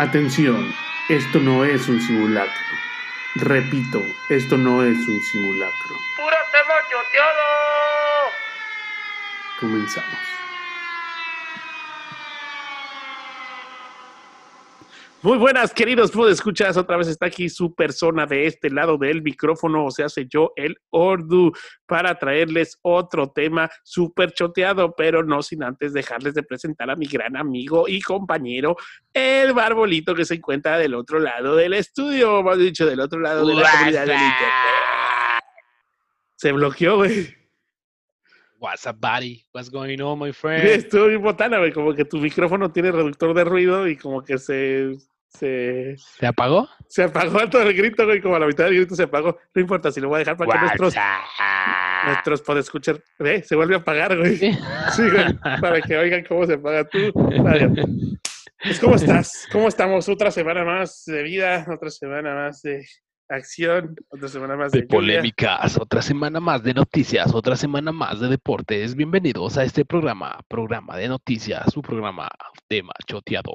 Atención, esto no es un simulacro. Repito, esto no es un simulacro. ¡Pura tema choteado! Comenzamos. Muy buenas, queridos escuchas Otra vez está aquí su persona de este lado del micrófono, o sea, soy yo, el Ordu, para traerles otro tema súper choteado, pero no sin antes dejarles de presentar a mi gran amigo y compañero, el Barbolito, que se encuentra del otro lado del estudio, más dicho, del otro lado de la comunidad del internet. Se bloqueó, güey. What's up, buddy? What's going on, my friend? Estuvo bien botana, güey, como que tu micrófono tiene reductor de ruido y como que se se, ¿Se apagó? Se apagó todo el grito, güey, como a la mitad del grito se apagó. No importa, si lo voy a dejar para que nuestros, nuestros podescuchar, ve, se vuelve a apagar, güey. Sí, güey, para que oigan cómo se apaga tú. Pues, ¿cómo estás? ¿Cómo estamos? Otra semana más de vida, otra semana más de acción, otra semana más de, de polémicas, otra semana más de noticias, otra semana más de deportes. Bienvenidos a este programa, programa de noticias, su programa de machoteado.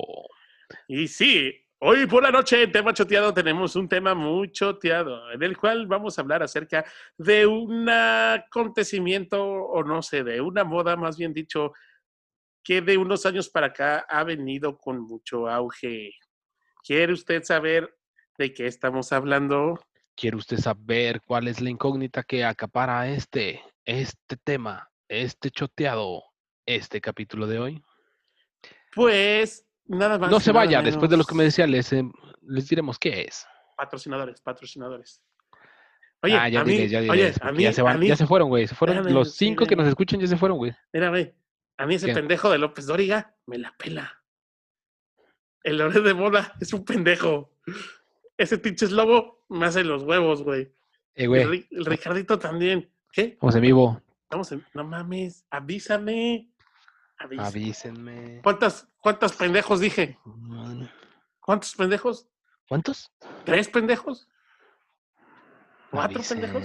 Y sí, Hoy por la noche en Tema Choteado tenemos un tema muy choteado, en el cual vamos a hablar acerca de un acontecimiento, o no sé, de una moda, más bien dicho, que de unos años para acá ha venido con mucho auge. ¿Quiere usted saber de qué estamos hablando? ¿Quiere usted saber cuál es la incógnita que acapara este, este tema, este choteado, este capítulo de hoy? Pues Nada más. No se vaya, después de lo que me decía, les, eh, les diremos qué es. Patrocinadores, patrocinadores. Oye, ah, ya a mí, ya, oye, a mí, ya, se van, ya se fueron, güey. Se fueron los cinco que nos escuchan, ya se fueron, güey. Mira, güey. A mí ese pendejo de López Dóriga me la pela. El Lore de Moda es un pendejo. Ese pinche lobo me hace los huevos, güey. Eh, güey. El, Ricardito también. ¿Qué? Estamos en vivo. Estamos en... No mames, avísame. Avísenme. ¿Cuántas, ¿Cuántos pendejos dije? ¿Cuántos pendejos? ¿Cuántos? ¿Tres pendejos? ¿Cuatro pendejos?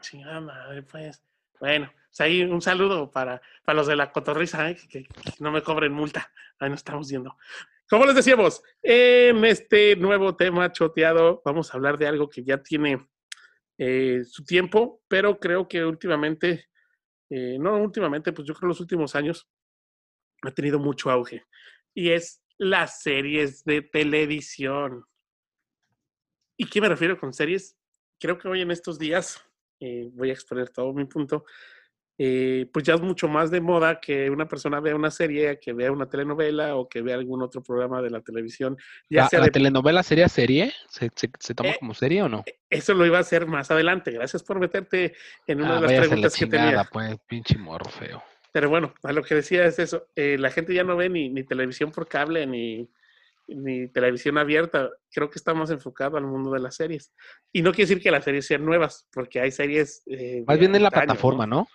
Chingada madre, pues. Bueno, pues ahí un saludo para, para los de la cotorriza, ¿eh? que, no me cobren multa. Ahí nos estamos viendo. Como les decíamos, en este nuevo tema choteado vamos a hablar de algo que ya tiene eh, su tiempo, pero creo que últimamente, eh, no últimamente, pues yo creo los últimos años, ha tenido mucho auge y es las series de televisión. ¿Y qué me refiero con series? Creo que hoy en estos días, eh, voy a exponer todo mi punto, eh, pues ya es mucho más de moda que una persona vea una serie, que vea una telenovela o que vea algún otro programa de la televisión. Ya ¿La, telenovela sería serie? ¿Se, toma eh, como serie o no? Eso lo iba a hacer más adelante. Gracias por meterte en una ah, de las preguntas que tenía. Pues, pinche morro feo. Pero bueno, a lo que decía es eso, eh, la gente ya no ve ni, ni televisión por cable ni, ni, televisión abierta, creo que está más enfocado al mundo de las series. Y no quiere decir que las series sean nuevas, porque hay series... Eh, más bien en la plataforma, ¿no?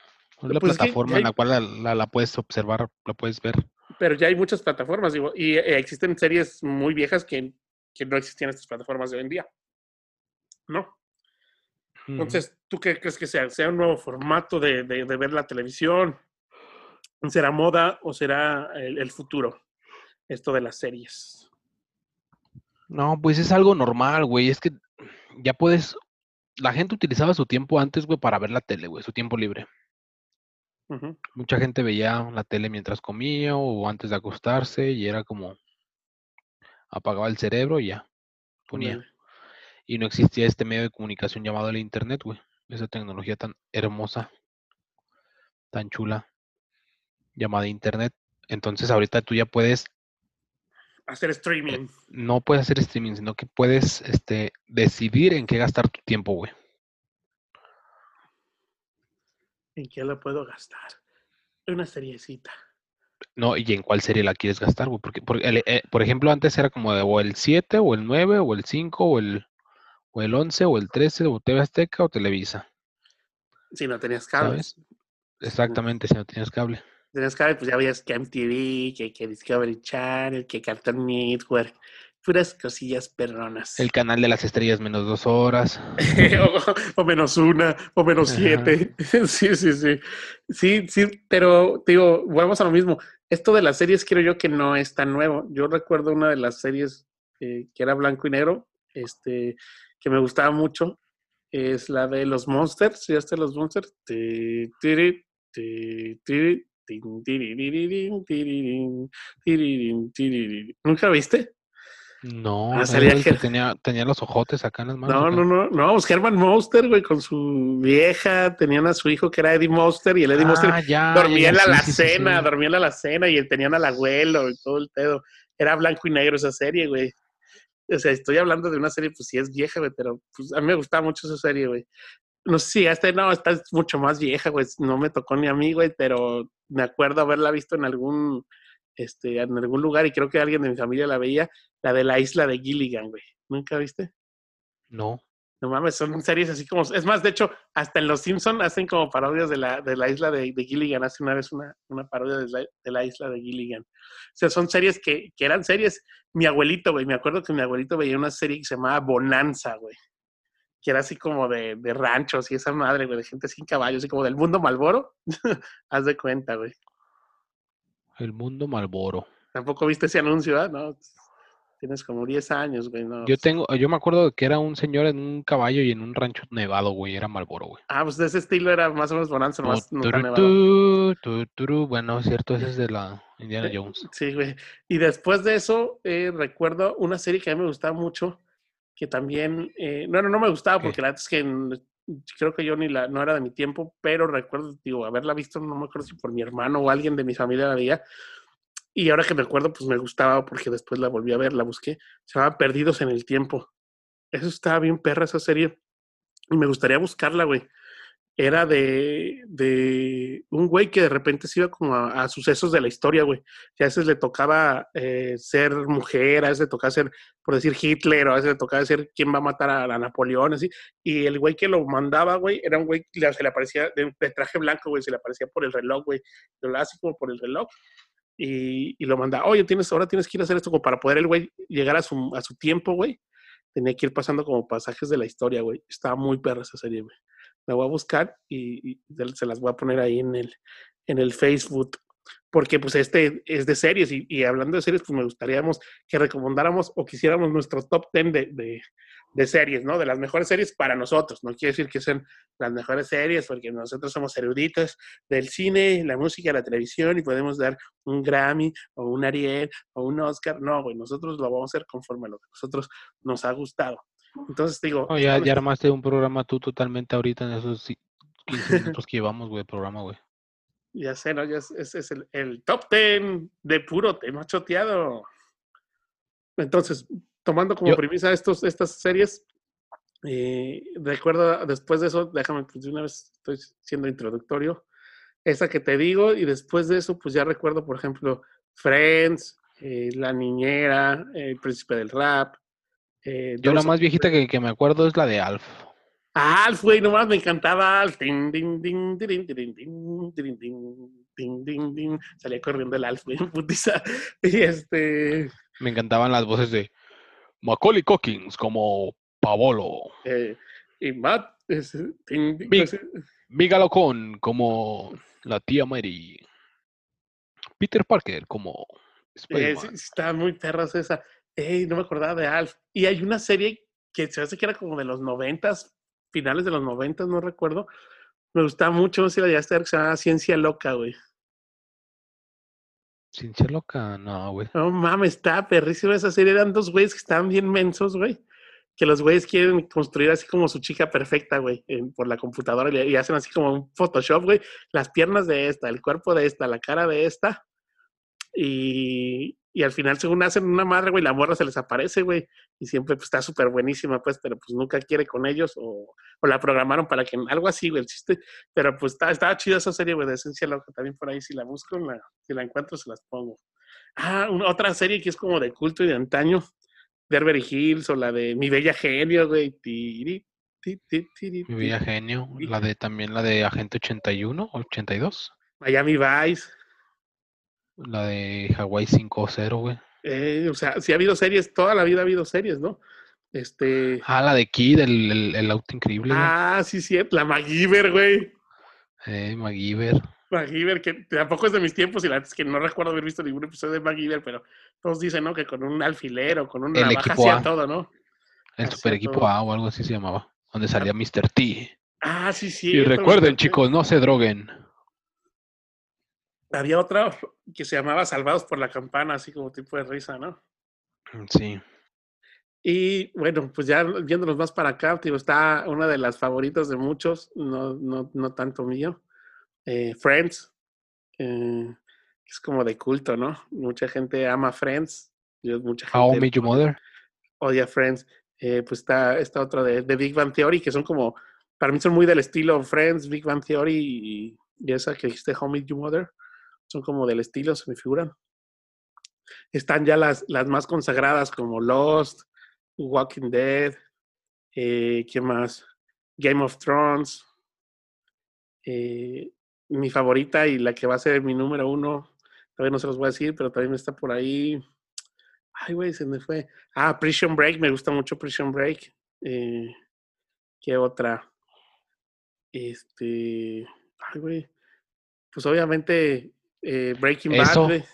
Es la pues plataforma en la cual la, la, puedes observar, la puedes ver. Pero ya hay muchas plataformas, digo, y eh, existen series muy viejas que, que no existían en estas plataformas de hoy en día. ¿No? Entonces, ¿tú qué crees que sea? ¿Sea un nuevo formato de, de, de ver la televisión? ¿Será moda o será el, futuro? Esto de las series. No, pues es algo normal, güey. Es que ya puedes. La gente utilizaba su tiempo antes, güey, para ver la tele, güey, su tiempo libre. Mucha gente veía la tele mientras comía o antes de acostarse y era como apagaba el cerebro y ya ponía. Y no existía este medio de comunicación llamado el internet, güey. Esa tecnología tan hermosa, tan chula llamada internet. Entonces ahorita tú ya puedes hacer streaming. No puedes hacer streaming, sino que puedes este, decidir en qué gastar tu tiempo, güey. ¿En qué la puedo gastar? Una seriecita. No, ¿y en cuál serie la quieres gastar, güey? Porque, eh, por ejemplo, antes era como de o el 7, o el 9, o el 5, o el, o el 11, o el 13, o TV Azteca, o Televisa. Si no tenías cable. Exactamente, si no tenías cable tenías cable, pues ya veías que MTV, que, que Discovery Channel, que Cartoon Network, puras cosillas perronas. El canal de las estrellas menos dos horas. o, menos una, o menos siete. sí, sí, sí. Sí, sí, pero digo, vamos a lo mismo. Esto de las series creo yo que no es tan nuevo. Yo recuerdo una de las series eh, que era blanco y negro, este, que me gustaba mucho, es la de los Monsters, ¿ya está los Monsters? ¿Nunca viste? No, ah, que tenía, tenía los ojotes acá en las manos. No, no, no, no, pues Herman Monster, güey, con su vieja, tenían a su hijo que era Eddie Monster y el Eddie ah, Monster dormía en la alacena, dormía en la alacena y tenían al abuelo y todo el pedo. Era blanco y negro esa serie, güey. O sea, estoy hablando de una serie, pues sí es vieja, güey, pero pues, a mí me gustaba mucho esa serie, güey. No sé si esta, no, esta es mucho más vieja, güey. No me tocó ni a mí, güey, pero me acuerdo haberla visto en algún, este, en algún lugar y creo que alguien de mi familia la veía, la de la isla de Gilligan, güey. ¿Nunca viste? No. No mames, son series así como. Es más, de hecho, hasta en Los Simpsons hacen como parodias de la, de la isla de, Gilligan. Hace una vez una, una parodia de la, de la, isla de Gilligan. O sea, son series que, que eran series. Mi abuelito, güey, me acuerdo que mi abuelito veía una serie que se llamaba Bonanza, güey. Que era así como de, de ranchos y esa madre, güey, de gente sin caballos, así como del mundo Malboro. Haz de cuenta, güey. El mundo Malboro. Tampoco viste ese anuncio, ¿ah? No, Tienes como 10 años, güey. No, yo pues tengo, yo me acuerdo que era un señor en un caballo y en un rancho nevado, güey. Era Malboro, güey. Ah, pues de ese estilo era más o menos bonanza, más nunca nevado. bueno, cierto, ese es de la Indiana eh, Jones. Sí, güey. Y después de eso, eh, recuerdo una serie que a mí me gustaba mucho, que también, eh, no, no, no me gustaba porque la verdad es que creo que yo ni la, no era de mi tiempo, pero recuerdo, digo, haberla visto, no me acuerdo si por mi hermano o alguien de mi familia la veía, y ahora que me acuerdo, pues me gustaba porque después la volví a ver, la busqué. Se llama Perdidos en el Tiempo. Eso estaba bien perra esa serie. Y me gustaría buscarla, güey. Era de, de un güey que de repente se iba como a, sucesos de la historia, güey. Y a veces le tocaba eh, ser mujer, a veces le tocaba ser, por decir, Hitler, o a veces le tocaba ser quién va a matar a, Napoleón, así. Y el güey que lo mandaba, güey, era un güey que se le aparecía de, traje blanco, güey, se le aparecía por el reloj, güey. Lo así como por el reloj y, lo manda, oye, tienes, ahora tienes que ir a hacer esto como para poder el güey llegar a su, a su tiempo, güey. Tenía que ir pasando como pasajes de la historia, güey. Estaba muy perra esa serie, güey. La voy a buscar y, se las voy a poner ahí en el, en el Facebook. Porque pues este es de series y, hablando de series, pues me gustaría que recomendáramos o quisiéramos nuestro top 10 de, de series, ¿no? De las mejores series para nosotros. No quiere decir que sean las mejores series, porque nosotros somos eruditos del cine, la música, la televisión y podemos dar un Grammy o un Ariel o un Oscar. No, güey, nosotros lo vamos a hacer conforme a lo que a nosotros nos ha gustado. Entonces digo... ya, ya armaste un programa tú totalmente ahorita en esos 15 minutos que llevamos, güey, programa, güey. Ya sé, ¿no? Ya es, es, el, el, top 10 de puro tema choteado. Entonces, tomando como premisa estos, estas series, eh, recuerdo después de eso, déjame, pues de una vez estoy siendo introductorio, esa que te digo, y después de eso, pues ya recuerdo, por ejemplo, Friends, eh, La Niñera, El Príncipe del Rap. Eh, Yo la más viejita que, que, me acuerdo es la de Alf. Alf, güey, nomás me encantaba Alf. Salía corriendo el Alf, güey, putiza. Y este... Me encantaban las voces de Macaulay Cockings como Paolo. Eh, y Matt es, como la tía Mary. Peter Parker como eh, está muy perras esa. No me acordaba de Alf. Y hay una serie que se hace que era como de los noventas, finales de los noventas, no recuerdo. Me gustaba mucho, no sé si la ya se llama Ciencia Loca, güey. Ciencia loca, no, güey. No mames, está perrísima esa serie. Eran dos güeyes que estaban bien mensos, güey. Que los güeyes quieren construir así como su chica perfecta, güey, por la computadora y, hacen así como un Photoshop, güey. Las piernas de esta, el cuerpo de esta, la cara de esta. Y, y al final, según hacen una madre, güey, la morra se les aparece, güey. Y siempre pues, está súper buenísima, pues, pero pues nunca quiere con ellos. O, o, la programaron para que algo así, güey, el chiste. Pero pues está, estaba chida esa serie, güey, de Esencia Loca. También por ahí, si la busco, la, si la encuentro, se las pongo. Ah, una, otra serie que es como de culto y de antaño. Beverly Hills o la de Mi Bella Genio, güey. Mi Bella Genio. La de también la de Agente 81 o 82. Miami Vice. La de Hawaii 5-0, güey. Eh, o sea, sí ha habido series, toda la vida ha habido series, ¿no? Este. Ah, la de Kid, el, el, auto increíble. Ah, sí, sí, la MacGyver, güey. Eh, MacGyver. MacGyver, que tampoco es de mis tiempos y la es que no recuerdo haber visto ningún episodio de MacGyver, pero todos dicen, ¿no? Que con un alfiler o con una navaja hacía todo, ¿no? El super equipo A o algo así se llamaba, donde salía Mr. T. Ah, sí, sí. Y recuerden, chicos, no se droguen. Había otra que se llamaba Salvados por la Campana, así como tipo de risa, ¿no? Mm, sí. Y bueno, pues ya viéndonos más para acá, digo, está una de las favoritas de muchos, no, no, no tanto mío. Eh, Friends, eh, es como de culto, ¿no? Mucha gente ama Friends. Yo, mucha gente How Your Mother. Odia Friends. Eh, pues está esta otra de, de, Big Bang Theory, que son como, para mí son muy del estilo Friends, Big Bang Theory y, y esa que dijiste, How I Your Mother. Son como del estilo, se me figuran. Están ya las, las más consagradas como Lost, Walking Dead, eh, ¿qué más? Game of Thrones. Eh, mi favorita y la que va a ser mi número uno, todavía no se los voy a decir, pero también está por ahí. Ay, güey, se me fue. Ah, Prison Break, me gusta mucho Prison Break. Eh, ¿Qué otra? Este. Ay, güey. Pues obviamente eh, Breaking Bad. Eh,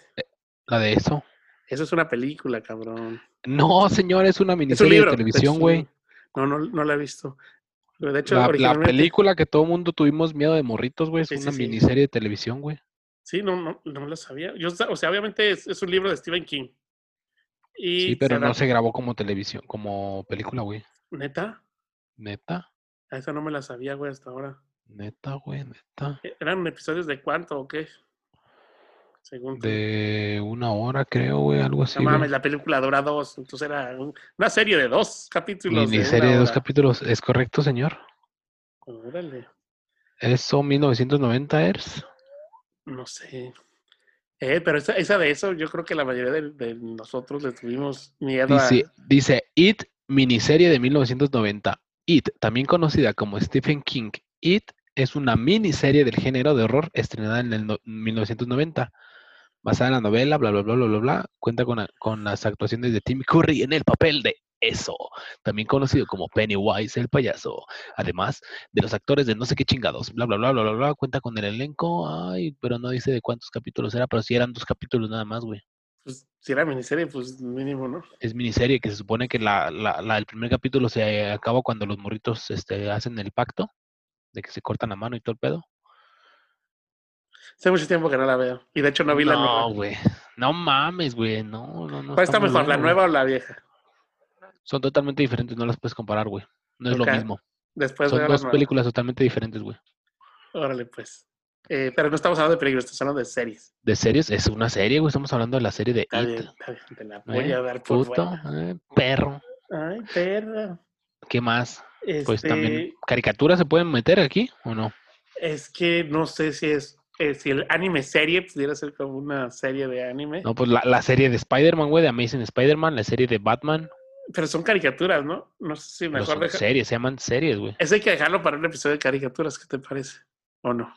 la de eso. Eso es una película, cabrón. No, señor, es una miniserie de televisión, güey. No, no, no la he visto. De hecho, la, la película que todo el mundo tuvimos miedo de morritos, güey, es una miniserie de televisión, güey. Sí, no, no, no lo sabía. Yo, o sea, obviamente es, un libro de Stephen King. sí, pero no se grabó como televisión, como película, güey. ¿Neta? ¿Neta? A esa no me la sabía, güey, hasta ahora. Neta, güey, neta. ¿E-, ¿Eran episodios de cuánto o qué? De una hora, creo, güey, algo así. No mames, la película dura dos, entonces era una serie de dos capítulos. Miniserie de, de dos capítulos, ¿es correcto, señor? Órale. ¿Eso 1990 ERS? No sé. Eh, pero esa, esa, de eso, yo creo que la mayoría de, nosotros le tuvimos miedo dice, Dice, It, miniserie de 1990. It, también conocida como Stephen King. It es una miniserie del género de horror estrenada en el 1990 basada en la novela, bla, bla, bla, bla, bla, bla, cuenta con, con, las actuaciones de Tim Curry en el papel de eso, también conocido como Pennywise el payaso, además de los actores de no sé qué chingados, bla, bla, bla, bla, bla, bla, cuenta con el elenco, ay, pero no dice de cuántos capítulos era, pero si eran dos capítulos nada más, güey. Pues si era miniserie, pues mínimo, ¿no? Es miniserie que se supone que la, la, la, el primer capítulo se acaba cuando los morritos este, hacen el pacto de que se cortan la mano y todo el pedo. Hace mucho tiempo que no la veo. Y de hecho no vi la nueva. No, güey. No mames, güey. No, no, no. ¿Cuál está, mejor, la nueva o la vieja? Son totalmente diferentes, no las puedes comparar, güey. No es lo mismo. Después Son dos películas totalmente diferentes, güey. Órale, pues. Eh, pero no estamos hablando de películas, estamos hablando de series. ¿De series? Es una serie, güey. Estamos hablando de la serie de está It. Bien, está bien, te la voy a dar por puto, eh, perro. Ay, perro. ¿Qué más? Pues también. Este ¿Caricaturas se pueden meter aquí o no? Es que no sé si es eh, si el anime serie pudiera ser como una serie de anime. No, pues la, serie de Spider-Man, güey, de Amazing Spider-Man, la serie de Batman. Pero son caricaturas, ¿no? No sé si mejor son series, se llaman series, güey. Eso hay que dejarlo para un episodio de caricaturas, ¿qué te parece? ¿O no?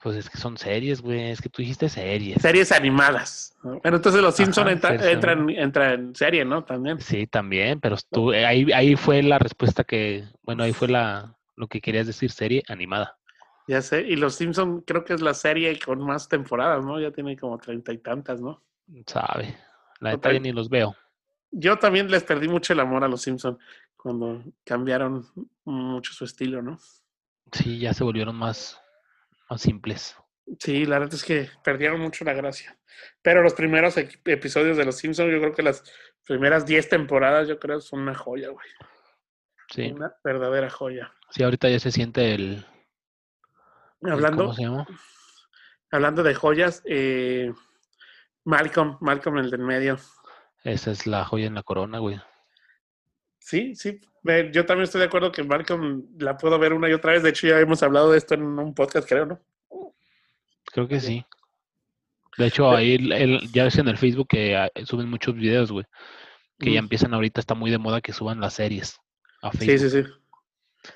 Pues es que son series, güey. Es que tú dijiste series. Series animadas. Bueno, entonces los Simpsons entran, en serie, ¿no? También. Sí, también, pero tú, ahí, ahí fue la respuesta que, bueno, ahí fue la, lo que querías decir, serie animada. Ya sé, y Los Simpson creo que es la serie con más temporadas, ¿no? Ya tiene como treinta y tantas, ¿no? Sabe. La neta ni los veo. Yo también les perdí mucho el amor a Los Simpson cuando cambiaron mucho su estilo, ¿no? Sí, ya se volvieron más, más simples. Sí, la verdad es que perdieron mucho la gracia. Pero los primeros episodios de Los Simpsons, yo creo que las primeras diez temporadas, yo creo, son una joya, güey. Sí. Una verdadera joya. Sí, ahorita ya se siente el, Hablando, ¿Cómo se llama? Hablando de joyas, eh, Malcolm, Malcolm el del medio. Esa es la joya en la corona, güey. Sí, sí. Yo también estoy de acuerdo que Malcolm la puedo ver una y otra vez. De hecho, ya hemos hablado de esto en un podcast, creo, ¿no? Creo que sí. De hecho, ahí ya ves en el Facebook que ah, suben muchos videos, güey. Que ya empiezan ahorita, está muy de moda que suban las series a Facebook. Sí, sí, sí.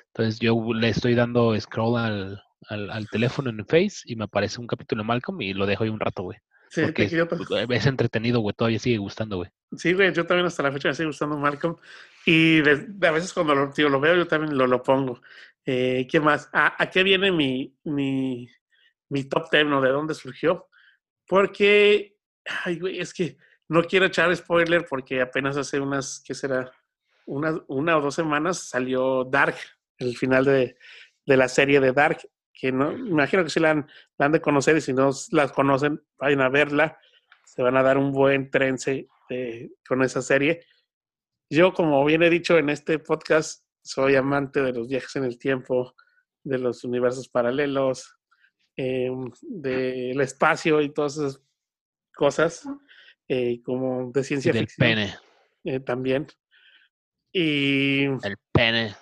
Entonces yo le estoy dando scroll al, al, teléfono en Face y me aparece un capítulo de Malcolm y lo dejo ahí un rato, güey. Sí, porque es, es, entretenido, güey, todavía sigue gustando, güey. Sí, güey, yo también hasta la fecha me sigue gustando Malcolm. Y a veces cuando lo, lo veo, yo también lo, lo pongo. Eh, ¿Qué más? ¿A, qué viene mi, mi, mi top 10 o de dónde surgió. Porque, ay, güey, es que no quiero echar spoiler porque apenas hace unas, ¿qué será? Una, una o dos semanas salió Dark, el final de, de la serie de Dark, que no, imagino que sí la han, la han de conocer y si no las conocen, vayan a verla, se van a dar un buen trence con esa serie. Yo, como bien he dicho en este podcast, soy amante de los viajes en el tiempo, de los universos paralelos, em, del espacio y todas esas cosas, eh, como de ciencia y del pene. Eh, también. Y. El pene.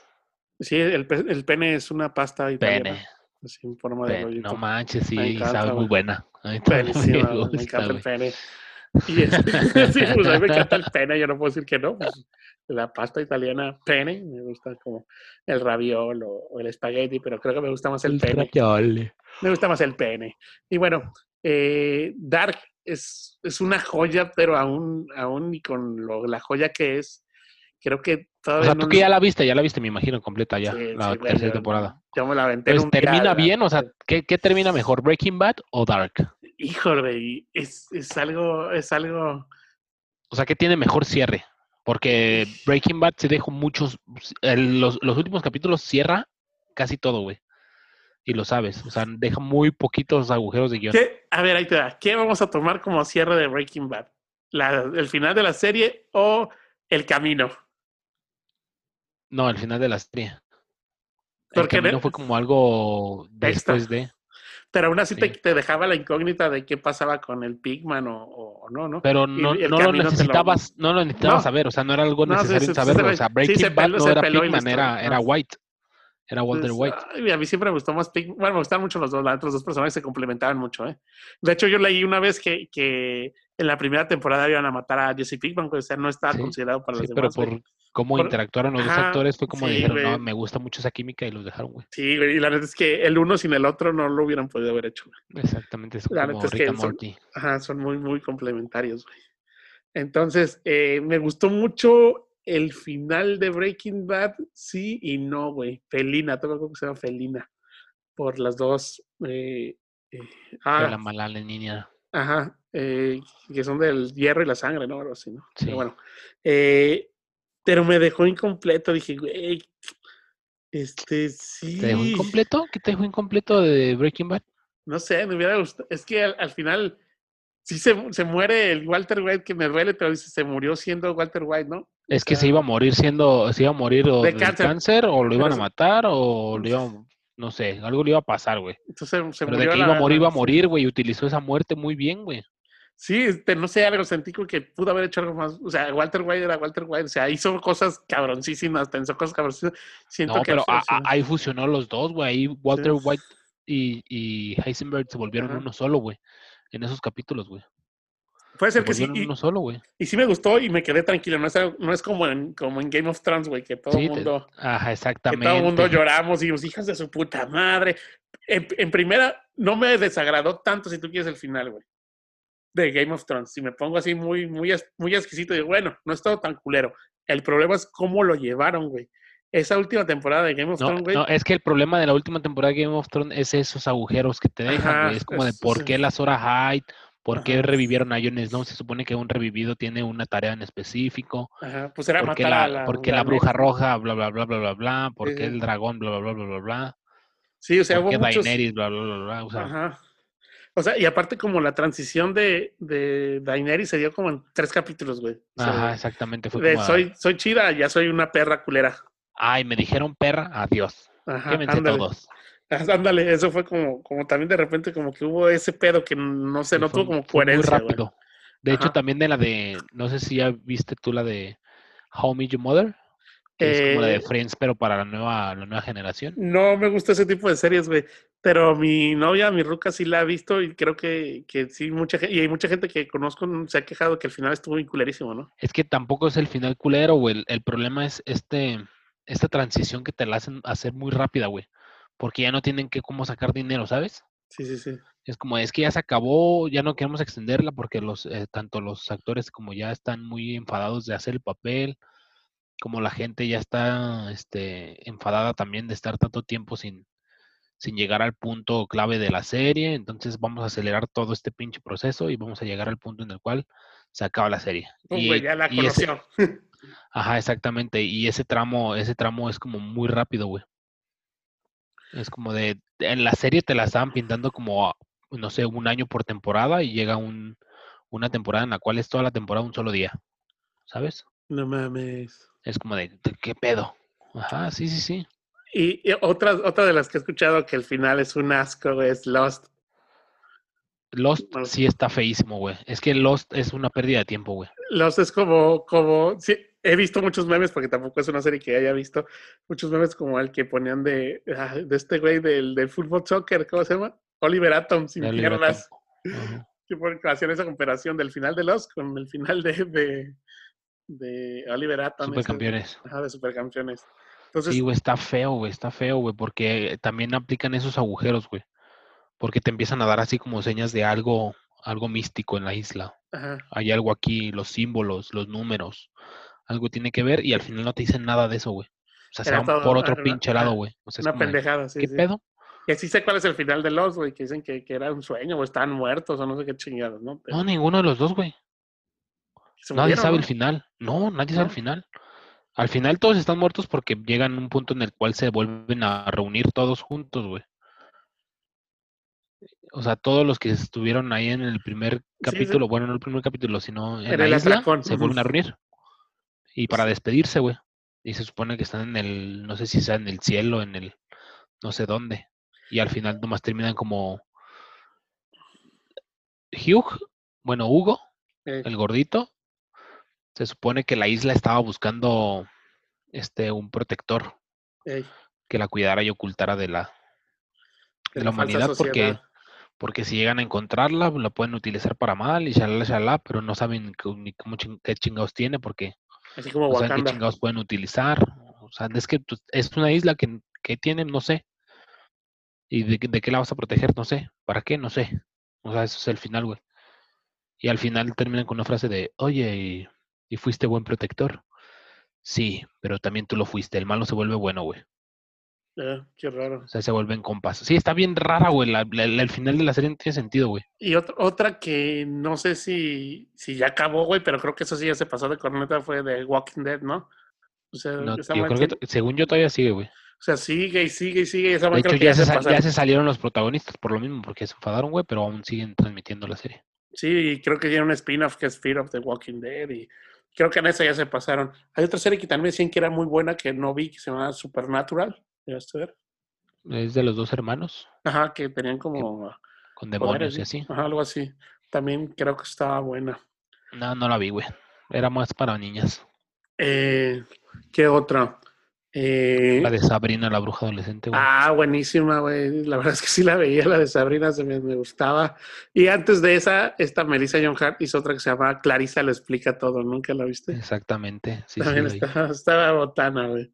Sí, el, el pene es una pasta italiana. Pene. Así en forma de No manches, sí, sabe muy buena. me encanta el pene. Y es, sí, pues a mí me encanta el pene, yo no puedo decir que no. Pues, la pasta italiana pene, me gusta como el raviol o, el espagueti, pero creo que me gusta más el, pene. Me gusta más el pene. Y bueno, eh, Dark es, es una joya, pero aún, aún y con lo, la joya que es, creo que. O sea, tú que ya la viste, ya la viste, me imagino, completa ya, la tercera temporada. Yo me la aventé. Pues, ¿Termina bien? O sea, ¿qué, ¿qué, termina mejor, Breaking Bad o Dark? Híjole, es, es algo, es algo. O sea, ¿qué tiene mejor cierre? Porque Breaking Bad se dejó muchos. los, los últimos capítulos cierra casi todo, güey. Y lo sabes. O sea, deja muy poquitos agujeros de guion. A ver, ahí te da. ¿Qué vamos a tomar como cierre de Breaking Bad? La, ¿El final de la serie o el camino? No, el final de la serie. Porque camino fue como algo después de. Pero aún así te, dejaba la incógnita de qué pasaba con el Pigman o, no, ¿no? Pero no, no lo necesitabas, no lo necesitabas saber, o sea, no era algo necesario saberlo. o sea, Breaking Bad no era Pigman, era, era White. Era Walter White. a mí siempre me gustó más Pigman. Bueno, me gustaban mucho los dos, los dos personajes se complementaban mucho, ¿eh? De hecho, yo leí una vez que, que en la primera temporada iban a matar a Jesse Pinkman, pues, o sea, no estaba considerado para los demás. Pero por cómo interactuaron los dos actores fue como dijeron, no, me gusta mucho esa química y los dejaron, güey. Sí, güey, y la neta es que el uno sin el otro no lo hubieran podido haber hecho. Exactamente, es la como Rick son, ajá, son muy, muy complementarios, güey. Entonces, eh, me gustó mucho el final de Breaking Bad, sí y no, güey. Felina, todo lo que se llama Felina. Por las dos. Eh, eh, ah, la mala niña. Ajá, eh, que son del hierro y la sangre, ¿no? Algo así, ¿no? Sí. Pero bueno, eh, pero me dejó incompleto, dije, güey, este sí. ¿Te dejó incompleto? ¿Qué te dejó incompleto de Breaking Bad? No sé, me hubiera gustado, es que al, final sí se, se, muere el Walter White que me duele, pero dice, se murió siendo Walter White, ¿no? Es que se iba a morir siendo, se iba a morir o de, cáncer. o lo iban a matar, o lo iban no sé, algo le iba a pasar, güey. Entonces se Pero de que iba a morir, iba a morir, güey. Utilizó esa muerte muy bien, güey. Sí, este, no sé, algo sentí que pudo haber hecho algo más. O sea, Walter White era Walter White. O sea, hizo cosas cabroncísimas, pensó cosas cabroncísimas. Siento no, pero ahí fusionó los dos, güey. Ahí Walter White y, y Heisenberg se volvieron uno solo, güey. En esos capítulos, güey. Puede ser que sí. Y, uno solo, güey. Y sí me gustó y me quedé tranquilo. No es, no es como, en, como en Game of Thrones, güey, que todo el mundo. ajá, exactamente. Que todo el mundo lloramos y los hijos de su puta madre. En, primera, no me desagradó tanto si tú quieres el final, güey. De Game of Thrones. Si me pongo así muy, muy, muy exquisito, digo, bueno, no es todo tan culero. El problema es cómo lo llevaron, güey. Esa última temporada de Game of Thrones, güey. No, es que el problema de la última temporada de Game of Thrones es esos agujeros que te dejan, güey. Es como de por qué las horas Hyde ¿Por qué revivieron a Jon Snow? Se supone que un revivido tiene una tarea en específico. Ajá, pues era matar la, a la, porque la, bruja roja, bla, bla, bla, bla, bla, bla. Porque el dragón, bla, bla, bla, bla, bla, bla. Sí, o sea, hubo muchos... Daenerys, bla, bla, bla, bla. O sea, Ajá. O sea, y aparte como la transición de, de Daenerys se dio como en tres capítulos, güey. Ajá, exactamente. Fue como soy, soy chida, ya soy una perra culera. Ay, me dijeron perra, adiós. Ajá, Quémense todos. Ándale, eso fue como, como también de repente como que hubo ese pedo que no se notó como coherencia. Muy rápido. De hecho, también de la de, no sé si ya viste tú la de How Me Your Mother, es como la de eh, Friends, pero para la nueva, la nueva generación. No me gusta ese tipo de series, güey. Pero mi novia, mi ruca, sí la ha visto y creo que, que sí, mucha gente, y hay mucha gente que conozco se ha quejado que el final estuvo muy culerísimo, ¿no? Es que tampoco es el final culero, güey. El, problema es este, esta transición que te la hacen hacer muy rápida, güey porque ya no tienen que cómo sacar dinero, ¿sabes? Sí, sí, sí. Es como, es que ya se acabó, ya no queremos extenderla porque los, eh, tanto los actores como ya están muy enfadados de hacer el papel, como la gente ya está este, enfadada también de estar tanto tiempo sin, sin llegar al punto clave de la serie, entonces vamos a acelerar todo este pinche proceso y vamos a llegar al punto en el cual se acaba la serie. y, ya la conoció. ajá, exactamente, y ese tramo, ese tramo es como muy rápido, güey. Es como de, en la serie te la estaban pintando como, no sé, un año por temporada y llega un, una temporada en la cual es toda la temporada un solo día, ¿sabes? No mames. Es como de, ¿qué pedo? Ajá, sí, sí, sí. Y, otra, otra de las que he escuchado que el final es un asco es Lost. Lost sí está feísimo, güey. Es que Lost es una pérdida de tiempo, güey. Lost es como, como, sí, he visto muchos memes, porque tampoco es una serie que haya visto, muchos memes como el que ponían de, ah, de este güey del, del fútbol soccer, ¿cómo se llama? Oliver Atom, sin piernas. Que hacían esa comparación del final de Lost con el final de, de, de Oliver. Supercampeones. Ajá, de supercampeones sí, güey, está feo, güey, está feo, güey, porque también aplican esos agujeros, güey. Porque te empiezan a dar así como señas de algo, algo místico en la isla. Hay algo aquí, los símbolos, los números, algo tiene que ver y al final no te dicen nada de eso, güey. O sea, se van por otro pinche lado, güey. una pendejada, sí. ¿Qué pedo? Que sí sé cuál es el final de los, güey, que dicen que, que, era un sueño o están muertos o no sé qué chingados, ¿no? No, ninguno de los dos, güey. Nadie sabe el final. No, nadie sabe el final. Al final todos están muertos porque llegan a un punto en el cual se vuelven a reunir todos juntos, güey. O sea, todos los que estuvieron ahí en el primer capítulo, bueno, no el primer capítulo, sino en, la isla, se vuelven a reunir. Y para despedirse, güey. Y se supone que están en el, no sé si sea en el cielo, en el, no sé dónde. Y al final nomás terminan como Hugh, bueno, Hugo, el gordito, se supone que la isla estaba buscando este un protector que la cuidara y ocultara de la, de, la, humanidad porque porque si llegan a encontrarla la pueden utilizar para mal y shalala shalala pero no saben ni cómo qué chingados tiene porque Así como no saben qué chingados pueden utilizar. O sea es que pues, es una isla que, que tienen no sé. Y de, de qué la vas a proteger no sé. Para qué no sé. O sea eso es el final güey. Y al final terminan con una frase de oye y fuiste buen protector. Sí, pero también tú lo fuiste. El malo se vuelve bueno, güey. Eh, qué raro. O sea, se vuelve en compas. Sí, está bien rara, güey. el final de la serie no tiene sentido, güey. Y otra, otra que no sé si, si ya acabó, güey, pero creo que eso sí ya se pasó de corneta fue de Walking Dead, ¿no? O sea, yo creo que según yo todavía sigue, güey. O sea, sigue y sigue y sigue. Esa de hecho, ya, se, ya se salieron los protagonistas por lo mismo, porque se enfadaron, güey, pero aún siguen transmitiendo la serie. Sí, creo que tiene un spin-off que es Fear of the Walking Dead y Creo que en esa ya se pasaron. Hay otra serie que también decían que era muy buena que no vi, que se llama Supernatural. ¿Llegaste a ver? Es de los dos hermanos. Ajá, que tenían como. Con demonios y así. Ajá, algo así. También creo que estaba buena. No, no la vi, güey. Era más para niñas. Eh, ¿Qué otra? Eh, la de Sabrina, la bruja adolescente. Güey. Ah, buenísima, güey. La verdad es que sí la veía, la de Sabrina, se me, gustaba. Y antes de esa, esta Melissa John Hart hizo otra que se llama Clarissa lo explica todo. ¿Nunca la viste? Exactamente. Sí, También estaba, botana, güey.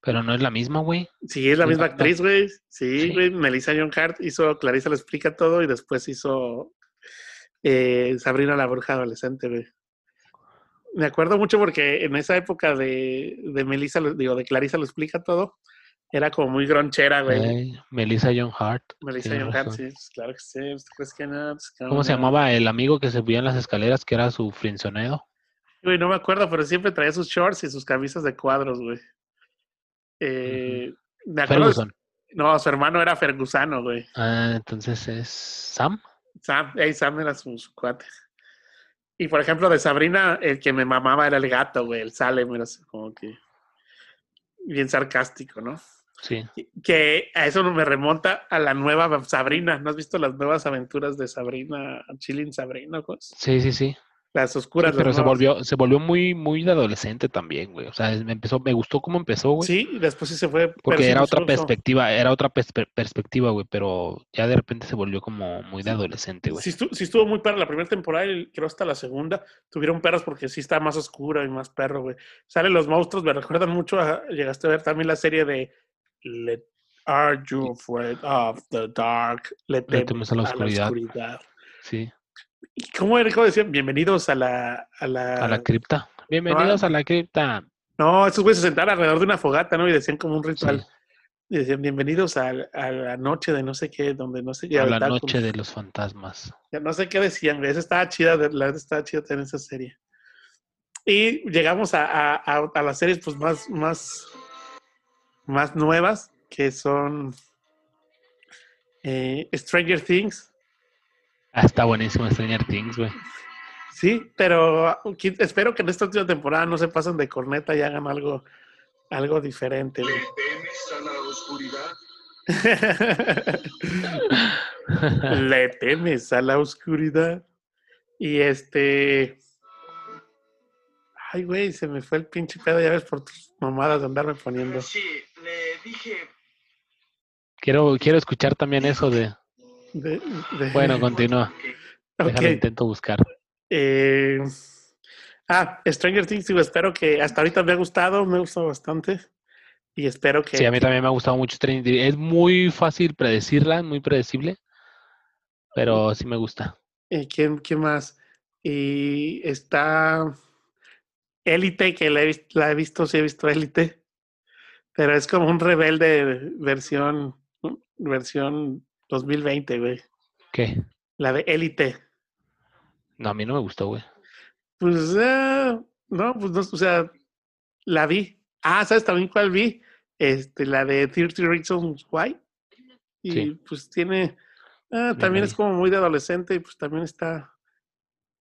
Pero no es la misma, güey. Sí, es la misma actriz, güey. Sí, güey. Melissa John Hart hizo Clarissa lo explica todo y después hizo eh, Sabrina la bruja adolescente, güey me acuerdo mucho porque en esa época de, de Melissa, digo, de Clarissa lo explica todo, era como muy gronchera, güey. Melissa John Hart. Melissa John Hart, sí, pues, claro que sí. Pues, que no, pues, ¿Cómo se llamaba el amigo que se subía en las escaleras que era su frinzonedo? Güey, no me acuerdo, pero siempre traía sus shorts y sus camisas de cuadros, güey. Eh, me acuerdo. Ferguson. No, su hermano era Fergusano, güey. Ah, entonces es Sam. Sam, hey, Sam era su, su cuate. Y por ejemplo, de Sabrina, el que me mamaba era el gato, güey, el Salem, era como que bien sarcástico, ¿no? Sí. Que a eso me remonta a la nueva Sabrina. ¿No has visto las nuevas aventuras de Sabrina, Chilling Sabrina? Pues? Sí, sí, sí. Las oscuras. pero se volvió, se volvió muy, muy de adolescente también, güey. O sea, me empezó, me gustó cómo empezó, güey. Sí, después sí se fue. Porque era otra perspectiva, era otra perspectiva, güey, pero ya de repente se volvió como muy de adolescente, güey. Sí, estuvo, muy perro la primera temporada y creo hasta la segunda. Tuvieron perros porque sí está más oscura y más perro, güey. Salen los monstruos, me recuerdan mucho a, llegaste a ver también la serie de Let Are You Afraid of the Dark? Let, them, a la oscuridad. Sí. ¿Cómo, ¿Cómo decían? Bienvenidos a la, a la... A la cripta. Bienvenidos a la cripta. No, esos güeyes se sentaron alrededor de una fogata, ¿no? Y decían como un ritual. Decían, bienvenidos a, la noche de no sé qué, donde no sé qué. A la noche de los fantasmas. Ya no sé qué decían, güey. Esa estaba chida, la verdad estaba chida tener esa serie. Y llegamos a, a, las series pues más, más, más nuevas, que son eh, Stranger Things. Ah, está buenísimo Stranger Things, güey. Sí, pero espero que en esta última temporada no se pasen de corneta y hagan algo, algo diferente. ¿Le temes a la oscuridad? Le temes a la oscuridad. Y este. Ay, güey, se me fue el pinche pedo, ya ves, por tus mamadas de andarme poniendo. Sí, le dije. Quiero, quiero escuchar también eso de. Bueno, continúa. Okay. intento buscar. Eh, ah, Stranger Things, digo, espero que hasta ahorita me ha gustado, me ha gustado bastante. Y espero que. Sí, a mí también me ha gustado mucho Stranger Things. Es muy fácil predecirla, muy predecible. Pero sí me gusta. ¿Y quién, quién más? Y está Élite, que la he, la he visto, sí he visto Élite. Pero es como un rebelde versión, versión 2020, güey. ¿Qué? La de Élite. No, a mí no me gustó, güey. Pues, eh, no, pues no, o sea, la vi. Ah, ¿sabes también cuál vi? Este, la de 30 Reasons Why. Y pues tiene, ah, también es como muy de adolescente y pues también está,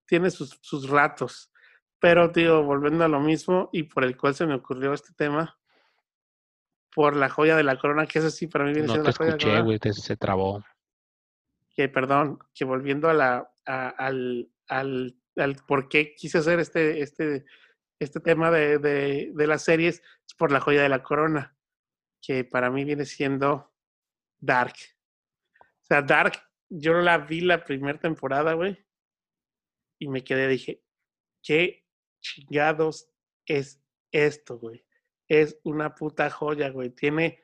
tiene sus, sus ratos. Pero, tío, volviendo a lo mismo y por el cual se me ocurrió este tema, por la joya de la corona, que es así para mí viene siendo la joya escuché, de la corona. se trabó. Que, perdón, que volviendo a la, al, al, al, por qué quise hacer este, este, este tema de, de, de las series, es por la joya de la corona, que para mí viene siendo Dark. O sea, Dark, yo la vi la primera temporada, güey, y me quedé, dije, ¿qué chingados es esto, güey? Es una puta joya, güey. Tiene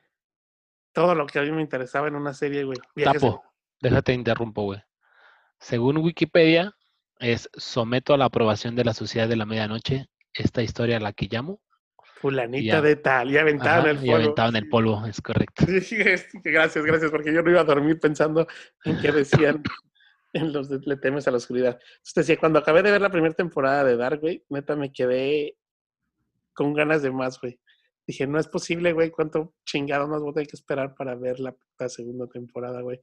todo lo que a mí me interesaba en una serie, güey. Tapo, déjate interrumpo, güey. Según Wikipedia, es someto a la aprobación de la Sociedad de la Medianoche esta historia a la que llamo. Fulanita de tal, y aventado en el polvo. Y aventado en el polvo, es correcto. gracias, gracias, porque yo no iba a dormir pensando en qué decían en los de Le temes a la oscuridad. Entonces decía, cuando acabé de ver la primera temporada de Dark, güey, neta me quedé con ganas de más, güey. Dije, no es posible, güey, cuánto chingado más voy a tener que esperar para ver la, segunda temporada, güey.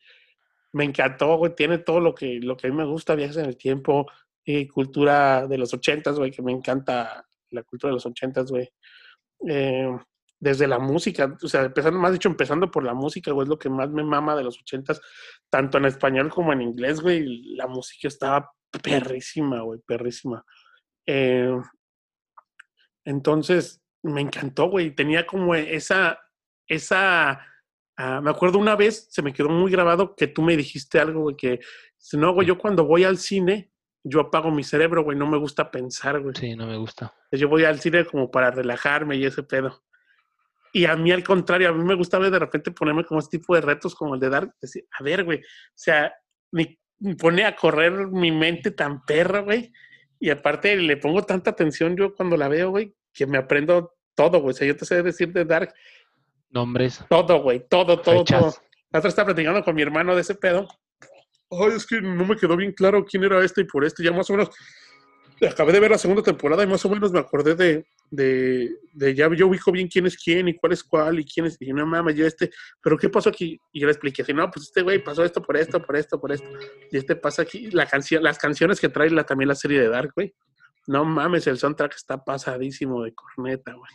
Me encantó, güey, tiene todo lo que, lo que a mí me gusta, viajes en el tiempo, y cultura de los ochentas, güey, que me encanta la cultura de los ochentas, güey. Eh, desde la música, o sea, empezando, más dicho, empezando por la música, güey, es lo que más me mama de los ochentas, tanto en español como en inglés, güey, la música estaba perrísima, güey, perrísima. Eh, entonces, me encantó, güey, tenía como esa, esa, ah, me acuerdo una vez, se me quedó muy grabado que tú me dijiste algo, güey, que, no, güey, yo cuando voy al cine, yo apago mi cerebro, güey, no me gusta pensar, güey. Sí, no me gusta. Yo voy al cine como para relajarme y ese pedo. Y a mí al contrario, a mí me gusta de repente ponerme como este tipo de retos como el de dar, decir, a ver, güey, o sea, me, pone a correr mi mente tan perra, güey. Y aparte le pongo tanta atención yo cuando la veo, güey, que me aprendo todo, güey. O sea, yo te sé decir de Dark. Nombres. Todo, güey, todo, todo, todo. La otra estaba platicando con mi hermano de ese pedo. Ay, es que no me quedó bien claro quién era este y por este. Ya más o menos acabé de ver la segunda temporada y más o menos me acordé de, de, de, ya yo ubico bien quién es quién y cuál es cuál y quién es, y no mames, yo este, pero ¿qué pasó aquí? Y yo le expliqué así, no, pues este güey pasó esto por esto, por esto, por esto, y este pasa aquí, la canción, las canciones que trae la, también la serie de Dark, güey, no mames, el soundtrack está pasadísimo de corneta, güey.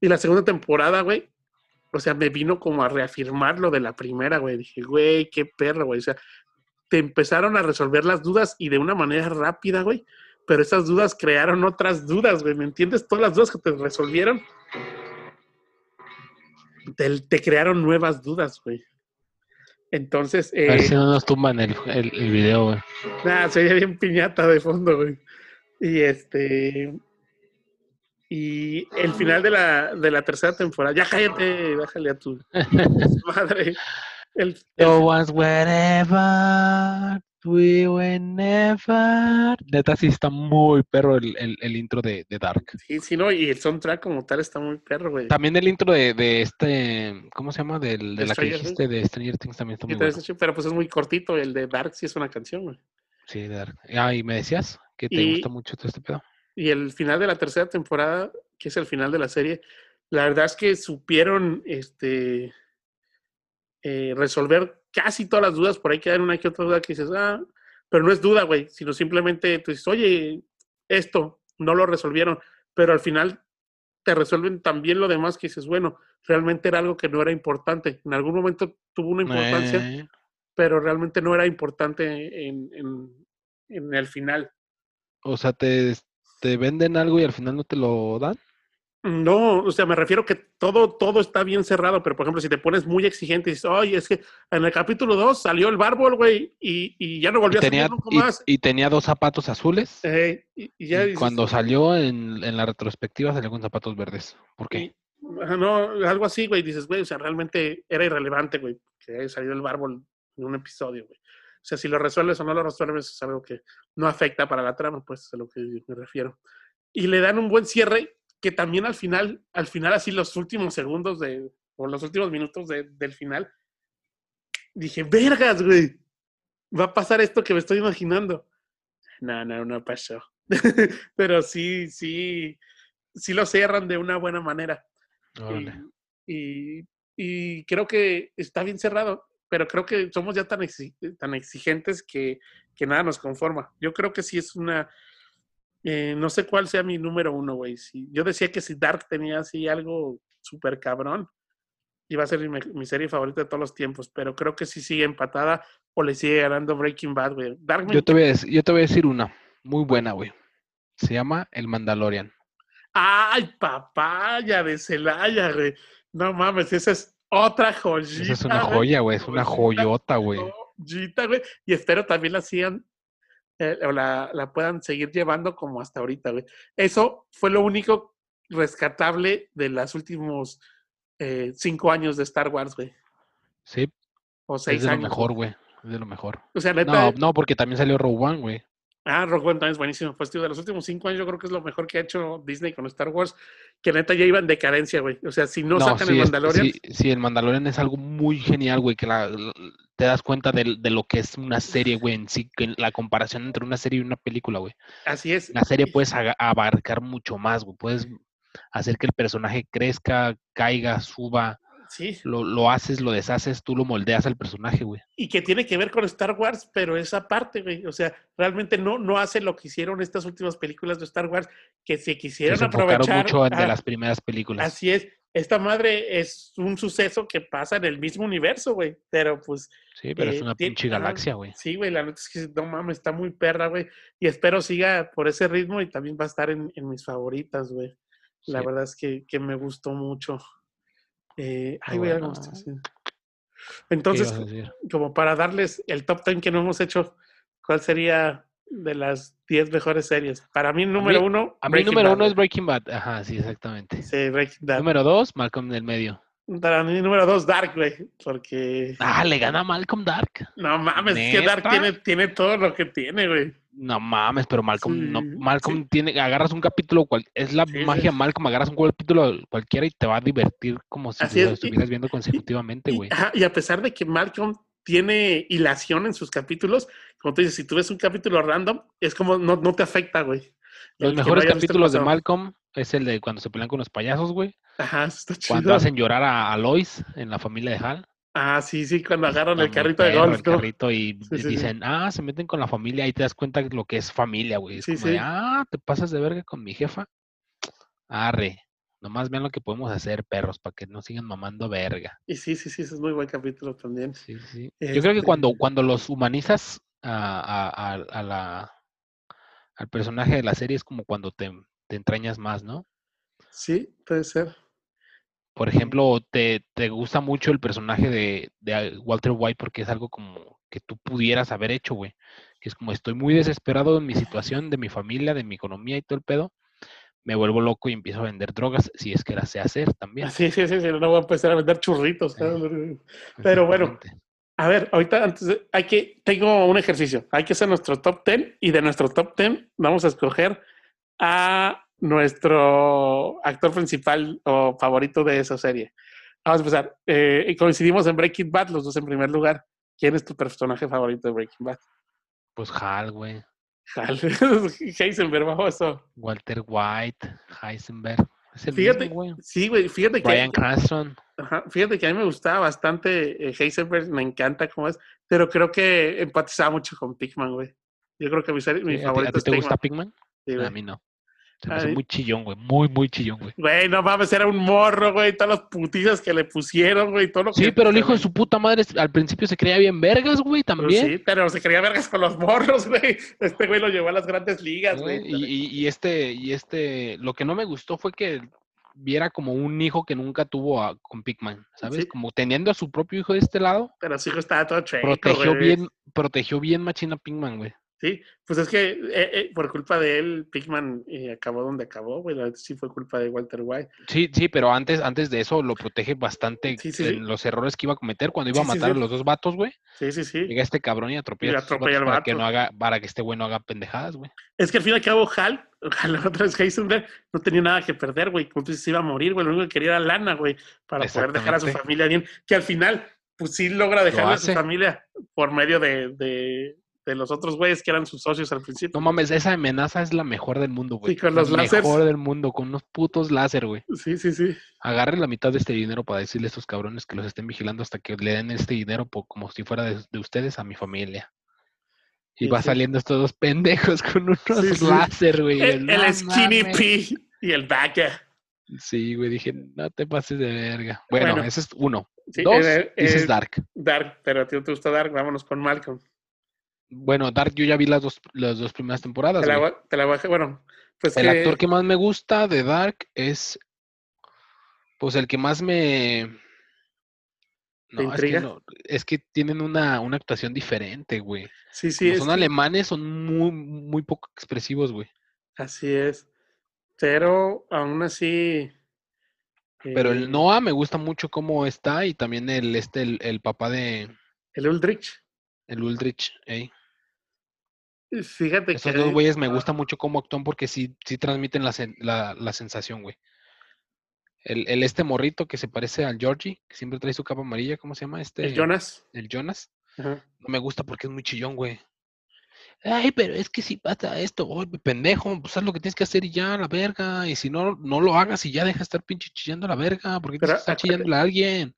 Y la segunda temporada, güey, o sea, me vino como a reafirmar lo de la primera, güey, dije, güey, qué perro, güey, o sea, te empezaron a resolver las dudas y de una manera rápida, güey pero esas dudas crearon otras dudas, güey, ¿me entiendes? Todas las dudas que te resolvieron, te, crearon nuevas dudas, güey. Entonces... Eh, a ver si no nos tumban el, el, video, güey. Nada, se veía bien piñata de fondo, güey. Y este... Y el final de la, de la tercera temporada, ya cállate, bájale a tu madre. El, el, wherever We were never. Neta, sí está muy perro el, el, intro de, de, Dark. Sí, sí, no, y el soundtrack como tal está muy perro, güey. También el intro de, de este. ¿Cómo se llama? Del, de, la que dijiste de Stranger Things también está muy bueno. Pero pues es muy cortito. El de Dark sí es una canción, güey. Sí, de Dark. Ah, y me decías que te gusta mucho todo este pedo. Y el final de la tercera temporada, que es el final de la serie, la verdad es que supieron este eh, resolver casi todas las dudas. Por ahí quedan una que otra duda que dices, ah, pero no es duda, güey, sino simplemente tú dices, oye, esto no lo resolvieron, pero al final te resuelven también lo demás que dices, bueno, realmente era algo que no era importante. En algún momento tuvo una importancia, eh. pero realmente no era importante en, en, el final. O sea, te, te venden algo y al final no te lo dan. No, o sea, me refiero que todo, todo está bien cerrado, pero por ejemplo, si te pones muy exigente y dices, oye, es que en el capítulo 2 salió el bárbol, güey, y, ya no volvió a salir nunca más. Y tenía dos zapatos azules. Eh, y, cuando salió en, la retrospectiva salió con zapatos verdes. ¿Por qué? no, algo así, güey, dices, güey, o sea, realmente era irrelevante, güey, que haya salido el bárbol en un episodio, güey. O sea, si lo resuelves o no lo resuelves es algo que no afecta para la trama, pues es a lo que me refiero. Y le dan un buen cierre que también al final, al final así los últimos segundos de, o los últimos minutos del final, dije, vergas, güey, va a pasar esto que me estoy imaginando. No, no, no pasó. Pero sí, sí, sí lo cierran de una buena manera. Y, y, creo que está bien cerrado, pero creo que somos ya tan, tan exigentes que, que nada nos conforma. Yo creo que sí es una, eh, no sé cuál sea mi número uno, güey. Si, yo decía que si Dark tenía así algo súper cabrón, iba a ser mi, serie favorita de todos los tiempos, pero creo que sí sigue empatada o le sigue ganando Breaking Bad, güey. yo, te voy a decir, yo te voy a decir una, muy buena, güey. Se llama El Mandalorian. ¡Ay, papaya de Celaya, güey! No mames, esa es otra joyita. Esa es una joya, güey, es una joyota, güey. Joyita, güey. Y espero también la sigan eh, o la, la, puedan seguir llevando como hasta ahorita, güey. Eso fue lo único rescatable de los últimos eh, cinco años de Star Wars, güey. Sí. O seis es de años. Lo mejor, güey. Es de lo mejor. O sea, neta, no, no, porque también salió Rogue One, güey. Ah, Rogue One también es buenísimo. Pues, tío, de los últimos cinco años yo creo que es lo mejor que ha hecho Disney con Star Wars, que neta ya iba en decadencia, güey. O sea, si no, sacan el Mandalorian... sí, sí, el Mandalorian es algo muy genial, güey, que la, te das cuenta de, de, lo que es una serie, güey, en sí, que la comparación entre una serie y una película, güey. Así es. La serie puedes abarcar mucho más, güey. Puedes hacer que el personaje crezca, caiga, suba, Sí. Lo, lo, haces, lo deshaces, tú lo moldeas al personaje, güey. Y que tiene que ver con Star Wars, pero esa parte, güey. O sea, realmente no, no hace lo que hicieron estas últimas películas de Star Wars, que se quisieron se aprovechar. mucho de las primeras películas. Así es. Esta madre es un suceso que pasa en el mismo universo, güey. Pero pues. Sí, pero es eh, una pinche galaxia, güey. Sí, güey. La nota es que no mames, está muy perra, güey. Y espero siga por ese ritmo y también va a estar en, en mis favoritas, güey. La verdad es que, que me gustó mucho. Eh, voy a Entonces, como para darles el top 10 que no hemos hecho, ¿cuál sería de las 10 mejores series? Para mí, número uno. A mí, número uno es Breaking Bad. Ajá, sí, exactamente. Sí, Breaking Bad. Número dos, Malcolm en el medio. Para mí, número dos, Dark, güey. Porque. Ah, le gana Malcolm Dark. No mames, es que Dark tiene, tiene todo lo que tiene, güey. No mames, pero Malcolm, no, Malcolm tiene, agarras un capítulo, cual, es la magia Malcolm, agarras un capítulo cualquiera y te va a divertir como si lo estuvieras viendo consecutivamente, güey. Y, a pesar de que Malcolm tiene hilación en sus capítulos, como tú dices, si tú ves un capítulo random, es como no, no te afecta, güey. Los mejores capítulos de Malcolm es el de cuando se pelean con los payasos, güey. Ajá, está chido. Cuando hacen llorar a, a Lois en la familia de Hal. Ah, sí, sí, cuando agarran el carrito de golf. El carrito y dicen, ah, se meten con la familia, ahí te das cuenta de lo que es familia, güey. Es como de, ah, te pasas de verga con mi jefa. Arre, nomás vean lo que podemos hacer, perros, para que no sigan mamando verga. Y sí, sí, sí, ese es muy buen capítulo también. Sí, sí. Yo creo que cuando, este cuando los humanizas a, a, la, al personaje de la serie es como cuando te, te entrañas más, ¿no? Sí, puede ser. Por ejemplo, te, te gusta mucho el personaje de, de, Walter White porque es algo como que tú pudieras haber hecho, güey. Que es como estoy muy desesperado en mi situación, de mi familia, de mi economía y todo el pedo. Me vuelvo loco y empiezo a vender drogas, si es que las sé hacer también. Sí, sí, sí, sí no voy a empezar a vender churritos. Pero bueno, A ver, ahorita antes hay que, tengo un ejercicio. Hay que hacer nuestro top 10 y de nuestro top 10 vamos a escoger a nuestro actor principal o favorito de esa serie. Vamos a empezar. Eh, coincidimos en Breaking Bad, los dos en primer lugar. ¿Quién es tu personaje favorito de Breaking Bad? Pues Hal, güey. Hal. Heisenberg, bajo eso. Walter White, Heisenberg. fíjate, güey. Sí, güey, fíjate que. Brian Cranston. fíjate que a mí me gustaba bastante eh, Heisenberg, me encanta cómo es, pero creo que empatizaba mucho con Pigman, güey. Yo creo que mi, mi favorito ¿a ti, te gusta Pigman? Sí, a mí no. Se me hace muy chillón, güey. Muy, muy chillón, güey. Güey, no mames, era un morro, güey. Todas las putizas que le pusieron, güey. Todo lo sí, pero el hijo de su puta madre al principio se creía bien vergas, güey, también. sí, pero se creía vergas con los morros, güey. Este güey lo llevó a las grandes ligas, güey. Y, y, este, y este, lo que no me gustó fue que viera como un hijo que nunca tuvo a, con Pikman, ¿sabes? Como teniendo a su propio hijo de este lado. Pero su hijo estaba todo checo, Protegió bien, protegió bien Machina Pikman, güey. Sí, pues es que eh, eh, por culpa de él, Pigman eh, acabó donde acabó, güey. Sí fue culpa de Walter White. Sí, sí, pero antes, antes de eso lo protege bastante en los errores que iba a cometer cuando iba a matar a los dos vatos, güey. Sí, sí, sí. Llega este cabrón y atropella, a para que no haga, para que este güey no haga pendejadas, güey. Es que al fin y al cabo, Hal, Hal otra vez Heisenberg, no tenía nada que perder, güey. Como tú se iba a morir, güey. Lo único que quería era lana, güey, para poder dejar a su familia bien. Que al final, pues sí logra dejar a su familia por medio de de los otros güeyes que eran sus socios al principio. No mames, esa amenaza es la mejor del mundo, güey. Sí, con los la mejor del mundo, con unos putos láser, güey. Sí, sí, sí. Agarren la mitad de este dinero para decirle a estos cabrones que los estén vigilando hasta que le den este dinero como si fuera de, ustedes a mi familia. Y va saliendo estos dos pendejos con unos láser, güey. El, Skinny P y el Backer. Sí, güey, dije, no te pases de verga. Bueno, ese es uno. Dos, eh, dices Dark. Dark, pero a ti no te gusta Dark, vámonos con Malcolm. Bueno, Dark, yo ya vi las dos, las dos primeras temporadas. Te la, bajé, bueno. Pues el actor que más me gusta de Dark es. Pues el que más me. No, es que, no, es que tienen una, actuación diferente, güey. Sí, sí. son alemanes, son muy, muy poco expresivos, güey. Así es. Pero aún así. Pero el eh Noah me gusta mucho cómo está y también el, este, el, el papá de. El Ulrich. El Ulrich, eh. Fíjate Esos dos güeyes me gusta mucho cómo actúan porque sí, sí transmiten la, la, sensación, güey. El, el, este morrito que se parece al Georgie, que siempre trae su capa amarilla, ¿cómo se llama? Este, el Jonas. El Jonas. No me gusta porque es muy chillón, güey. Ay, pero es que si pasa esto, oh, pendejo, pues haz lo que tienes que hacer y ya, la verga. Y si no, no lo hagas y ya deja de estar pinche chillando la verga, porque te está chillando a alguien.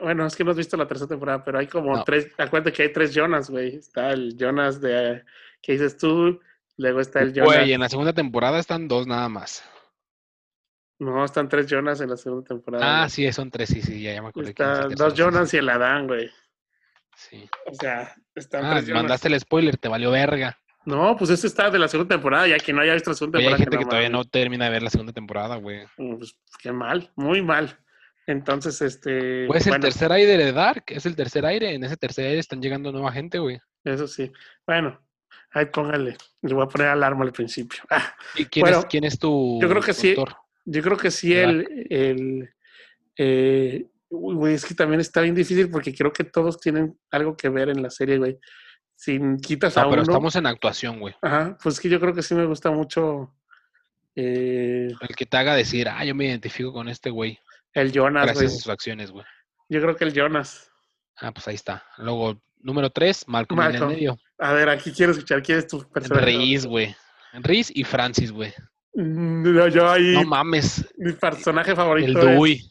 Bueno, es que no has visto la tercera temporada, pero hay como tres. Acuérdate que hay tres Jonas, güey. Está el Jonas de que dices tú, luego está el Jonas. Güey, en la segunda temporada están dos nada más. No, están tres Jonas en la segunda temporada. Ah, sí, son tres, sí, sí, ya, me acuerdo. Están dos Jonas y el Adán, güey. Sí. O sea, están ah, tres Jonas. mandaste el spoiler, te valió verga. No, pues ese está de la segunda temporada, ya que no haya visto la segunda temporada. hay gente que, todavía no termina de ver la segunda temporada, güey. Mm, pues qué mal, muy mal. Entonces, este. Pues el tercer aire de Dark, es el tercer aire. En ese tercer aire están llegando nueva gente, güey. Eso sí. Bueno, ahí póngale. Le voy a poner alarma al principio. Ah, ¿Y quién, es, quién es tu. Yo creo que sí. Yo creo que sí, el. el eh, güey, es que también está bien difícil porque creo que todos tienen algo que ver en la serie, güey. Sin quitas a pero estamos en actuación, güey. Ajá, pues que yo creo que sí me gusta mucho. Eh, el que te haga decir, ah, yo me identifico con este güey. El Jonas, Gracias a sus acciones, güey. Yo creo que el Jonas. Ah, pues ahí está. Luego, número tres, Malcolm, en el medio. A ver, aquí quiero escuchar quién es tu personaje. Riz, güey. Riz y Francis, güey. No, yo ahí. No mames. Mi personaje favorito. El Dewey.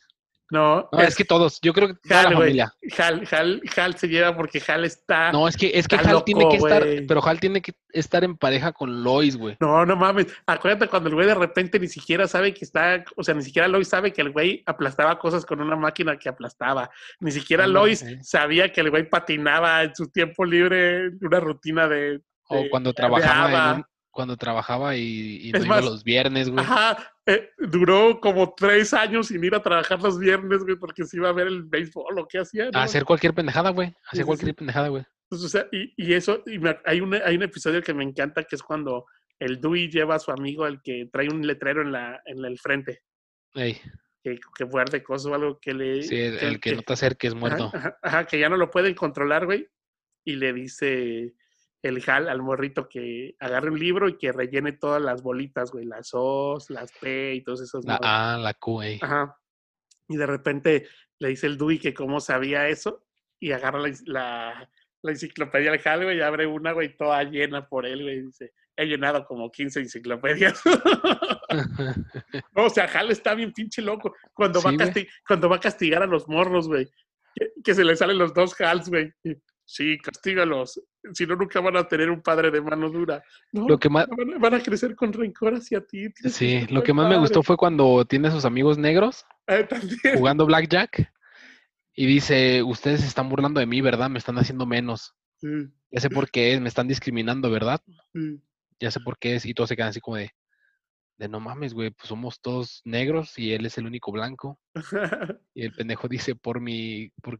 No, es, que todos, yo creo que toda la familia. Hal, Hal, Hal se lleva porque Hal está. No, es que, es que Hal tiene que estar, pero Hal tiene que estar en pareja con Lois, güey. No, no mames. Acuérdate cuando el güey de repente ni siquiera sabe que está, o sea, ni siquiera Lois sabe que el güey aplastaba cosas con una máquina que aplastaba. Ni siquiera Lois sabía que el güey patinaba en su tiempo libre, una rutina de. o cuando trabajaba cuando trabajaba y, no iba los viernes, güey. Ajá, eh, duró como tres años sin ir a trabajar los viernes, güey, porque se iba a ver el béisbol o qué hacía. ¿no? hacer cualquier pendejada, güey. hacer cualquier pendejada, güey. Pues, o sea, y, y eso, y hay, un, hay un episodio que me encanta que es cuando el Dewey lleva a su amigo, el que trae un letrero en, la, en el frente. Ey. que, que muerde cosas o algo que le... Sí, el, que, no te acerques muerto. Ajá, que ya no lo pueden controlar, güey. Y le dice el Hal al morrito que agarre un libro y que rellene todas las bolitas, güey, las O's, las P y todos esos. La A, la Q, güey. Ajá. Y de repente le dice el Dewey que cómo sabía eso y agarra la, la, enciclopedia del Hal, güey, y abre una, güey, toda llena por él, güey, y dice, he llenado como 15 enciclopedias. o sea, Hal está bien pinche loco cuando, va, a cuando va a castigar a los morros, güey. Que, se le salen los dos Hals, güey. Sí, castígalos. Si no, nunca van a tener un padre de mano dura. lo que más... van, a, crecer con rencor hacia ti. Sí, lo que más me gustó fue cuando tiene a sus amigos negros ah, jugando Blackjack y dice, ustedes se están burlando de mí, ¿verdad? Me están haciendo menos. Ya sé por qué es, me están discriminando, ¿verdad? Ya sé por qué es. Y todos se quedan así como de, de no mames, güey, pues somos todos negros y él es el único blanco. y el pendejo dice, por mi, por,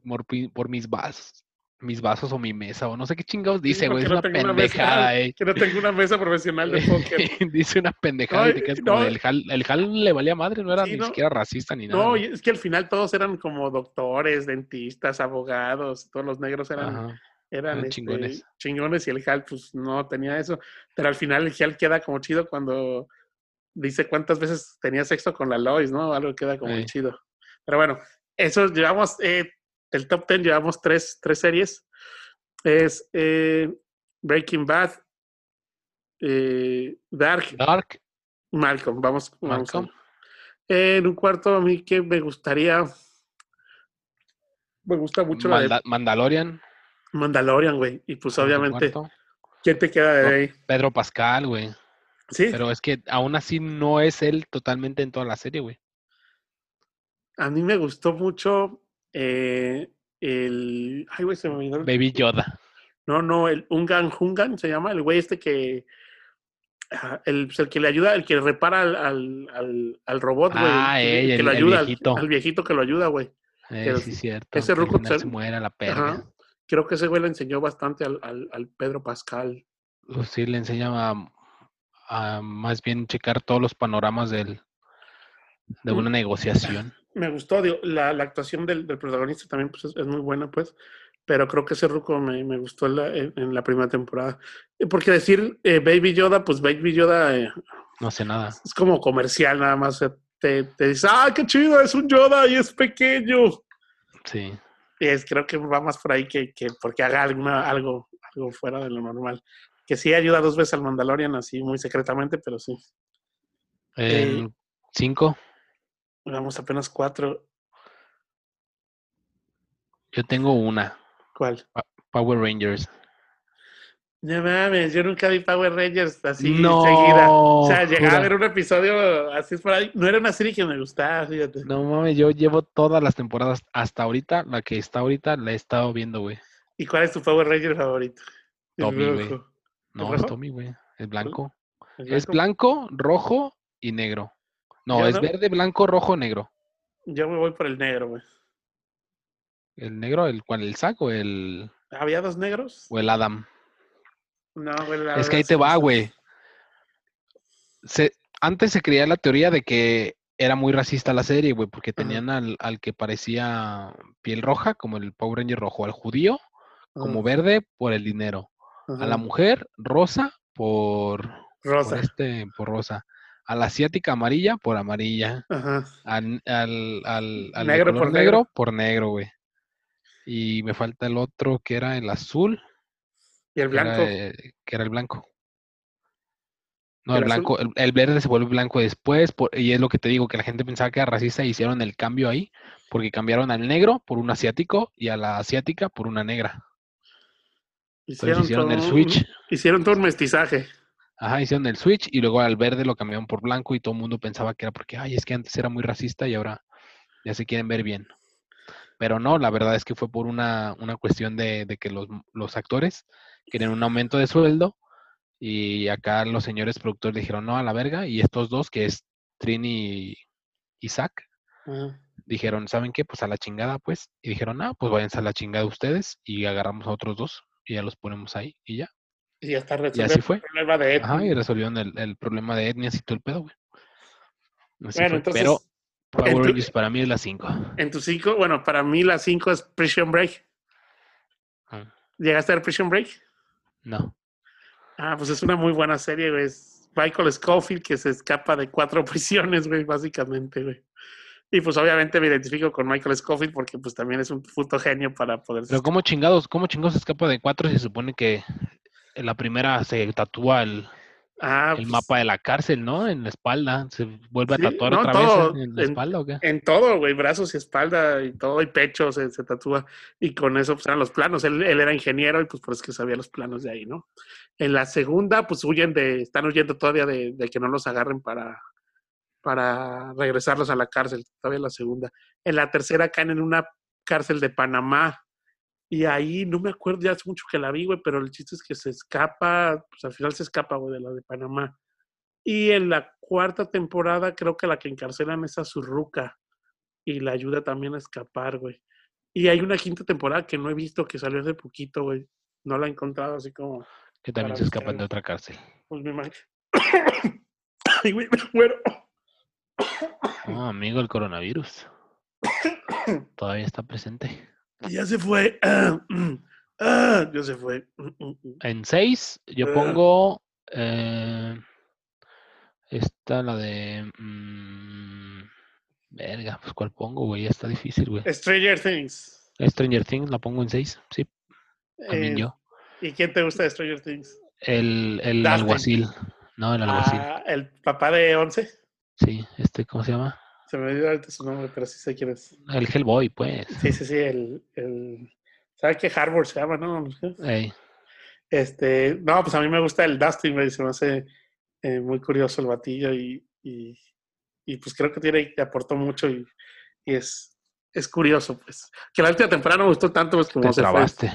por mis vasos mis vasos o mi mesa, o no sé qué chingados dice, güey. es una pendejada, eh. Que no tengo una mesa profesional de póker. dice una pendejada y te como el, Hal, el Hal le valía madre, no era ni siquiera racista ni nada. No, es que al final todos eran como doctores, dentistas, abogados, todos los negros eran, eran, este, chingones. chingones y el Hal, pues no tenía eso. Pero al final el Hal queda como chido cuando dice cuántas veces tenía sexo con la Lois, ¿no? Algo queda como chido. Pero bueno, eso llevamos. Eh, el top 10 llevamos tres, tres series. Es eh, Breaking Bad, eh, Dark, Dark, Malcolm. Vamos, Malcolm. en un cuarto, a mí que me gustaría. Me gusta mucho la de Mandalorian. Mandalorian, güey. Y pues obviamente, ¿quién te queda de ahí? Pedro Pascal, güey. Sí. Pero es que aún así no es él totalmente en toda la serie, güey. A mí me gustó mucho eh, el. Ay, güey, se me olvidó. Baby Yoda. No, no, el Ungan Hungan se llama, el güey este que. El, pues, el, que le ayuda, el que repara al, al, al, robot, güey. Ah, el, que lo ayuda, viejito. Al, viejito que lo ayuda, güey. Eh, sí, cierto. Ese ruco se muera la perra. Creo que ese güey le enseñó bastante al, al, Pedro Pascal. Pues sí, le enseña a, a, más bien checar todos los panoramas del, de una negociación me gustó, la, actuación del, protagonista también pues, es, muy buena, pues, pero creo que ese ruco me, gustó en la, primera temporada. Porque decir eh, Baby Yoda, pues Baby Yoda... Eh, no sé nada. Es como comercial nada más. te, te dice, ¡ah, qué chido! Es un Yoda y es pequeño. Sí. Es, creo que va más por ahí que, que porque haga alguna, algo, algo fuera de lo normal. Que sí ayuda dos veces al Mandalorian, así muy secretamente, pero sí. Eh, ¿Cinco? Vamos apenas cuatro. Yo tengo una. ¿Cuál? Power Rangers. No mames, yo nunca vi Power Rangers así seguida. O sea, llegar a ver un episodio así por ahí. No era una serie que me gustaba, fíjate. No mames, yo llevo todas las temporadas hasta ahorita. La que está ahorita la he estado viendo, güey. ¿Y cuál es tu Power Ranger favorito? Tommy, güey. No, es Tommy, güey. Es blanco. Es blanco, rojo y negro. No, es verde, blanco, rojo, negro. Yo me voy por el negro, güey. ¿El negro? ¿El cuál? ¿El saco? ¿El. ¿Había dos negros? ¿O el Adam? No, güey. es que ahí te va, güey. antes se creía la teoría de que era muy racista la serie, güey, porque tenían al, que parecía piel roja, como el Power Ranger rojo, al judío, como verde, por el dinero. A la mujer, rosa, por. Rosa. este, por rosa a la asiática amarilla por amarilla. Al, al, negro por negro, por negro, güey. Y me falta el otro que era el azul. ¿Y el blanco? que era el blanco. No, el, blanco, el, verde se vuelve blanco después, y es lo que te digo, que la gente pensaba que era racista y hicieron el cambio ahí, porque cambiaron al negro por un asiático y a la asiática por una negra. Hicieron, el switch. Hicieron todo un mestizaje. Ajá, hicieron el switch y luego al verde lo cambiaron por blanco y todo el mundo pensaba que era porque, ay, es que antes era muy racista y ahora ya se quieren ver bien. Pero no, la verdad es que fue por una, una cuestión de, que los, los, actores querían un aumento de sueldo y acá los señores productores dijeron no a la verga y estos dos, que es Trini y Zach, dijeron, ¿saben qué? Pues a la chingada, pues. Y dijeron, ah, pues váyanse a la chingada ustedes y agarramos a otros dos y ya los ponemos ahí y ya. Y ya está resuelto así fue. el problema de etnia. Ajá, y resolvieron el, el problema de etnias y todo el pedo, güey. bueno, entonces, Power Rangers para mí es la 5. En tu 5, bueno, para mí la 5 es Prison Break. Ah. ¿Llegaste a ver Prison Break? No. Ah, pues es una muy buena serie, güey. Es Michael Scofield que se escapa de cuatro prisiones, güey, básicamente, güey. Y pues obviamente me identifico con Michael Scofield porque pues también es un puto genio para poder... Pero ¿cómo chingados, cómo chingados se escapa de cuatro si se supone que en la primera se tatúa el, ah, el pues mapa de la cárcel, ¿no? En la espalda. ¿Se vuelve a tatuar otra vez en, la espalda o qué? En todo, güey, brazos y espalda y todo, y pecho se, tatúa. Y con eso pues eran los planos. Él, era ingeniero y pues por eso que sabía los planos de ahí, ¿no? En la segunda, pues huyen de, están huyendo todavía de, de que no los agarren para, para regresarlos a la cárcel, todavía la segunda. En la tercera caen en una cárcel de Panamá. Y ahí no me acuerdo, ya hace mucho que la vi, güey, pero el chiste es que se escapa, pues al final se escapa, güey, de la de Panamá. Y en la cuarta temporada creo que la que encarcelan es a Zurruca y la ayuda también a escapar, güey. Y hay una quinta temporada que no he visto, que salió hace poquito, güey. No la he encontrado así como... Que también se escapan de otra cárcel. Pues me imagino. Ay, güey, me muero. Oh, amigo, el coronavirus. Todavía está presente. Ya se fue. Ah, ya se fue. En 6 yo ah. pongo eh, esta, la de... Mm, verga, pues ¿cuál pongo, güey? Ya está difícil, güey. Stranger Things. Stranger Things la pongo en 6, sí. También eh, yo. ¿Y quién te gusta de Stranger Things? El, el alguacil. No, el alguacil. Ah, ¿El papá de 11? Sí, este, ¿cómo se llama? Se me olvidó ahorita su nombre, pero sí sé quién es. El Hellboy, pues. Sí, sí, sí, el... el... ¿Sabes qué Harvard se llama, no? Este, no, pues a mí me gusta el Dustin, me se me hace eh, muy curioso el batillo y, y, y, pues creo que tiene, aportó mucho y, y, es, es curioso, pues. Que la última temporada no me gustó tanto, pues como Te se trabaste.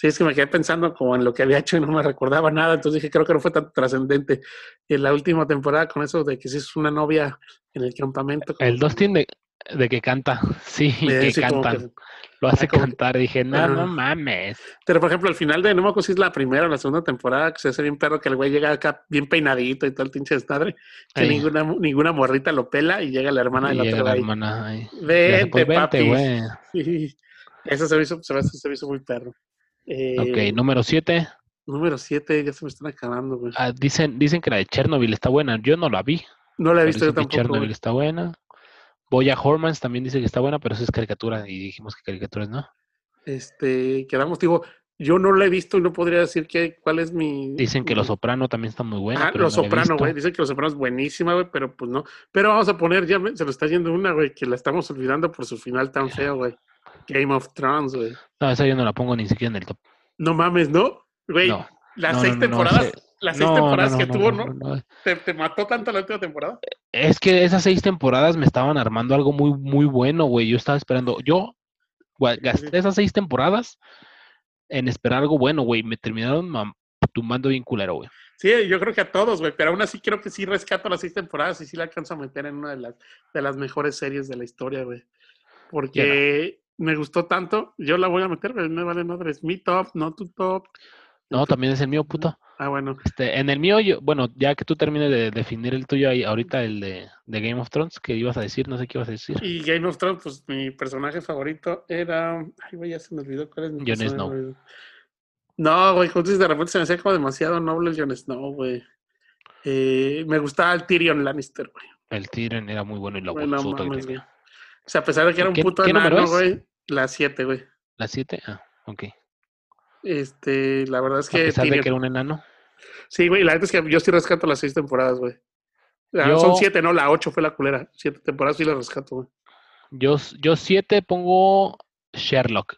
Sí, es que me quedé pensando como en lo que había hecho y no me recordaba nada, entonces dije, creo que no fue tan trascendente. Y en la última temporada con eso de que si es una novia en el campamento. El Dustin de, de que canta, sí, que cantan. lo hace cantar. dije, no, no mames. Pero por ejemplo, al final de, no me acuerdo si es la primera o la segunda temporada, que se hace bien perro que el güey llega acá bien peinadito y todo el pinche desmadre, que ninguna, ninguna morrita lo pela y llega la hermana de la otra. La hermana ahí. Vente, pues, papi. Sí. Eso se me hizo, se me hizo muy perro ok, eh, número 7. Número 7, ya se me están acabando, güey. Ah, dicen, dicen que la de Chernobyl está buena. Yo no la vi. No la he visto yo tampoco. Chernobyl está buena. Boya Hormans también dice que está buena, pero eso es caricatura y dijimos que caricaturas no. Este, quedamos, digo, yo no la he visto y no podría decir que, cuál es mi. Dicen que Los Soprano también está muy buena. Ah, Los Soprano, güey. Dicen que Los Soprano es buenísima, güey, pero pues no. Pero vamos a poner, ya se lo está yendo una, güey, que la estamos olvidando por su final tan feo, güey. Game of Thrones, güey. No, esa yo no la pongo ni siquiera en el top. No mames, ¿no? Güey, las seis temporadas, las seis temporadas que tuvo, ¿no? ¿Te, mató tanto la última temporada? Es que esas seis temporadas me estaban armando algo muy, muy bueno, güey. Yo estaba esperando, yo gasté esas seis temporadas en esperar algo bueno, güey. Me terminaron tumbando bien culero, güey. Sí, yo creo que a todos, güey, pero aún así creo que sí rescato las seis temporadas y sí la alcanzo a meter en una de las, de las mejores series de la historia, güey. Porque me gustó tanto, yo la voy a meter, pero me vale madre, es mi top, no tu top. No, también es el mío, puto. Ah, bueno. Este, en el mío, yo, bueno, ya que tú termines de definir el tuyo ahí, ahorita el de, Game of Thrones, que ibas a decir, no sé qué ibas a decir. Y Game of Thrones, pues mi personaje favorito era. Ay, güey, ya se me olvidó cuál es mi Jon Snow. No, güey, de repente se me hacía como demasiado noble el Jon Snow, güey. Eh, me gustaba el Tyrion Lannister, güey. El Tyrion era muy bueno y lo bueno, O sea, a pesar de que era un puto enano, güey. La 7, güey. ¿La 7? Ah, ok. Este, la verdad es que. A pesar de que era un enano. Sí, güey, la verdad es que yo sí rescato las 6 temporadas, güey. Son 7, no, la 8 fue la culera. 7 temporadas sí las rescato, güey. Yo, yo 7 pongo Sherlock.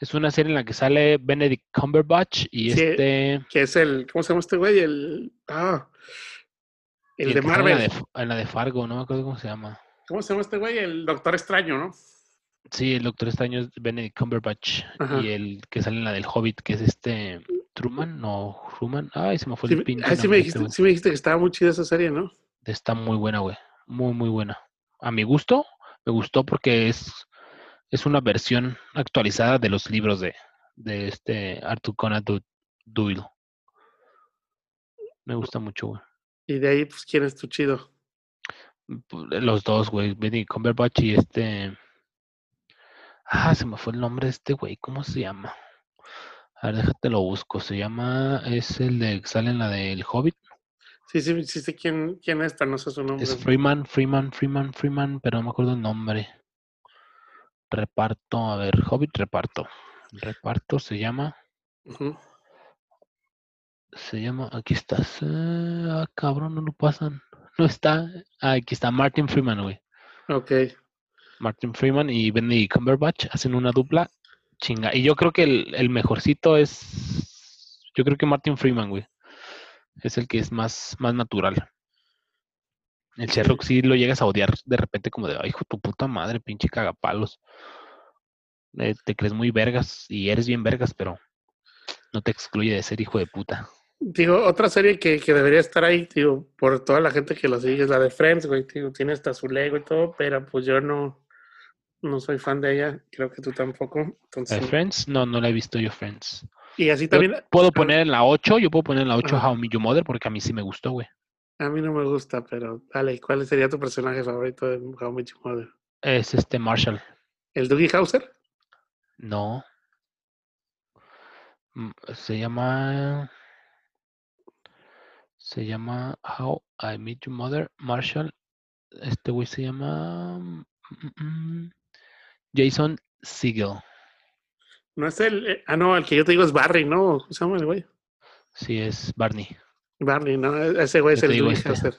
Es una serie en la que sale Benedict Cumberbatch y este. Que es el. ¿Cómo se llama este güey? El. Ah. El, de Marvel. En la de, en la de, Fargo, no me acuerdo cómo se llama. ¿Cómo se llama este güey? El Doctor Extraño, ¿no? Sí, el Doctor Extraño es Benedict Cumberbatch y el que sale en la del Hobbit, que es este Truman, no, Truman. Ay, se me fue el pinche. Sí, me dijiste, sí me dijiste que estaba muy chida esa serie, ¿no? Está muy buena, güey. Muy, muy buena. A mi gusto, me gustó porque es, es una versión actualizada de los libros de, de este Arthur Conan Doyle. Me gusta mucho, güey. Y de ahí, pues, ¿quién es tu chido? Los dos, güey. Benny Cumberbatch y este. Ah, se me fue el nombre de este güey. ¿Cómo se llama? A ver, déjate lo busco. Se llama. Es el de. Sale en la del Hobbit. Sí, sí, sí sé quién, quién es, pero no sé su nombre. Es Freeman, Freeman, Freeman, Freeman, pero no me acuerdo el nombre. Reparto, a ver, Hobbit reparto. Reparto se llama. Se llama, aquí estás. ah, cabrón, no lo pasan. No está. Ah, aquí está Martin Freeman, güey. Ok. Martin Freeman y Benny Cumberbatch hacen una dupla chinga. Y yo creo que el, el mejorcito es. Yo creo que Martin Freeman, güey. Es el que es más, más natural. El Sherlock sí lo llegas a odiar de repente como de, ay, hijo, tu puta madre, pinche cagapalos. Eh, te crees muy vergas y eres bien vergas, pero no te excluye de ser hijo de puta. Digo, otra serie que, que debería estar ahí, digo, por toda la gente que lo sigue, es la de Friends, güey, digo, tiene hasta su Lego y todo, pero pues yo no, no soy fan de ella, creo que tú tampoco. ¿De Entonces, Friends? No, no la he visto yo, Friends. y así Yo también, puedo poner en la 8, yo puedo poner en la 8 Ajá. How I Met Your Mother porque a mí sí me gustó, güey. a mí no me gusta, pero dale, ¿cuál sería tu personaje favorito de How I Met Your Mother? Es este Marshall. ¿El Dougie Hauser? No. Mm, Se llama. Se llama How I Met Your Mother. Marshall. Este güey se llama. mm, mm, Jason Segel. No es el, eh, ah, no, el que yo te digo es Barry, ¿no? ¿Cómo se llama el güey? Sí, es Barney. Barney, ¿no? E- Ese güey es Yo el digo Dougie este. Hauser.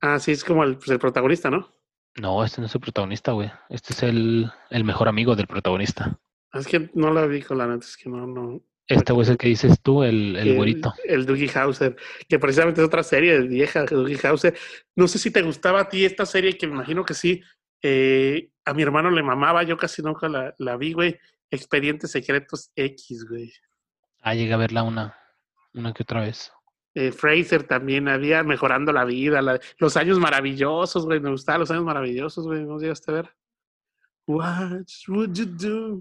Ah, sí, es como el, pues, el protagonista, ¿no? No, este no es el protagonista, güey. Este es el, el mejor amigo del protagonista. Ah, Es que no la vi con la neta, es que no, no. Este güey es el que dices tú, el, el güerito. El Dougie Hauser, que precisamente es otra serie vieja, Dougie Hauser. No sé si te gustaba a ti esta serie, que me imagino que sí. Eh, a mi hermano le mamaba, yo casi nunca la, la vi, güey. Expedientes Secretos X, güey. Ah, llegué a verla una, una que otra vez. Eh, Fraser también había mejorando la vida, la- los años maravillosos, güey. Me gustaban los años maravillosos, güey. ¿No llegaste a ver? What would you do?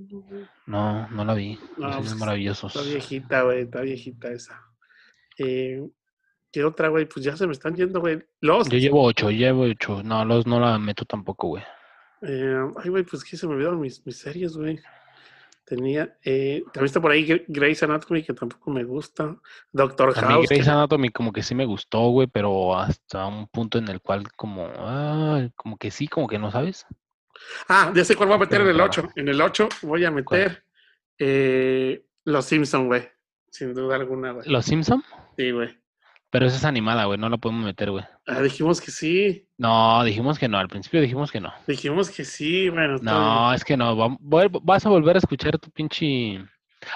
No, no la vi. No, Los años pues, maravillosos. Está viejita, güey. Está viejita esa. Eh, ¿Qué otra, güey? Pues ya se me están yendo, güey. Lost. Yo llevo ocho, llevo ocho. No, los no la meto tampoco, güey. Eh, ay, güey, pues que se me olvidaron mis, mis series, güey. Tenía, eh, también está por ahí Gre- Grey's Anatomy, que tampoco me gusta. Doctor A mí House. que- Grey's Anatomy como que sí me gustó, güey, pero hasta un punto en el cual como, ah, como que sí, como que no sabes. Ah, ya sé cuál voy a meter en el Claro. 8. En el 8 voy a meter eh, Los Simpson, güey. Sin duda alguna, güey. Los Simpson, Sí, güey. Pero esa es animada, güey, no la podemos meter, güey. Ah, dijimos que sí. No, dijimos que no, al principio dijimos que no. Dijimos que sí, bueno. No, es que no, vas a volver a escuchar tu pinche...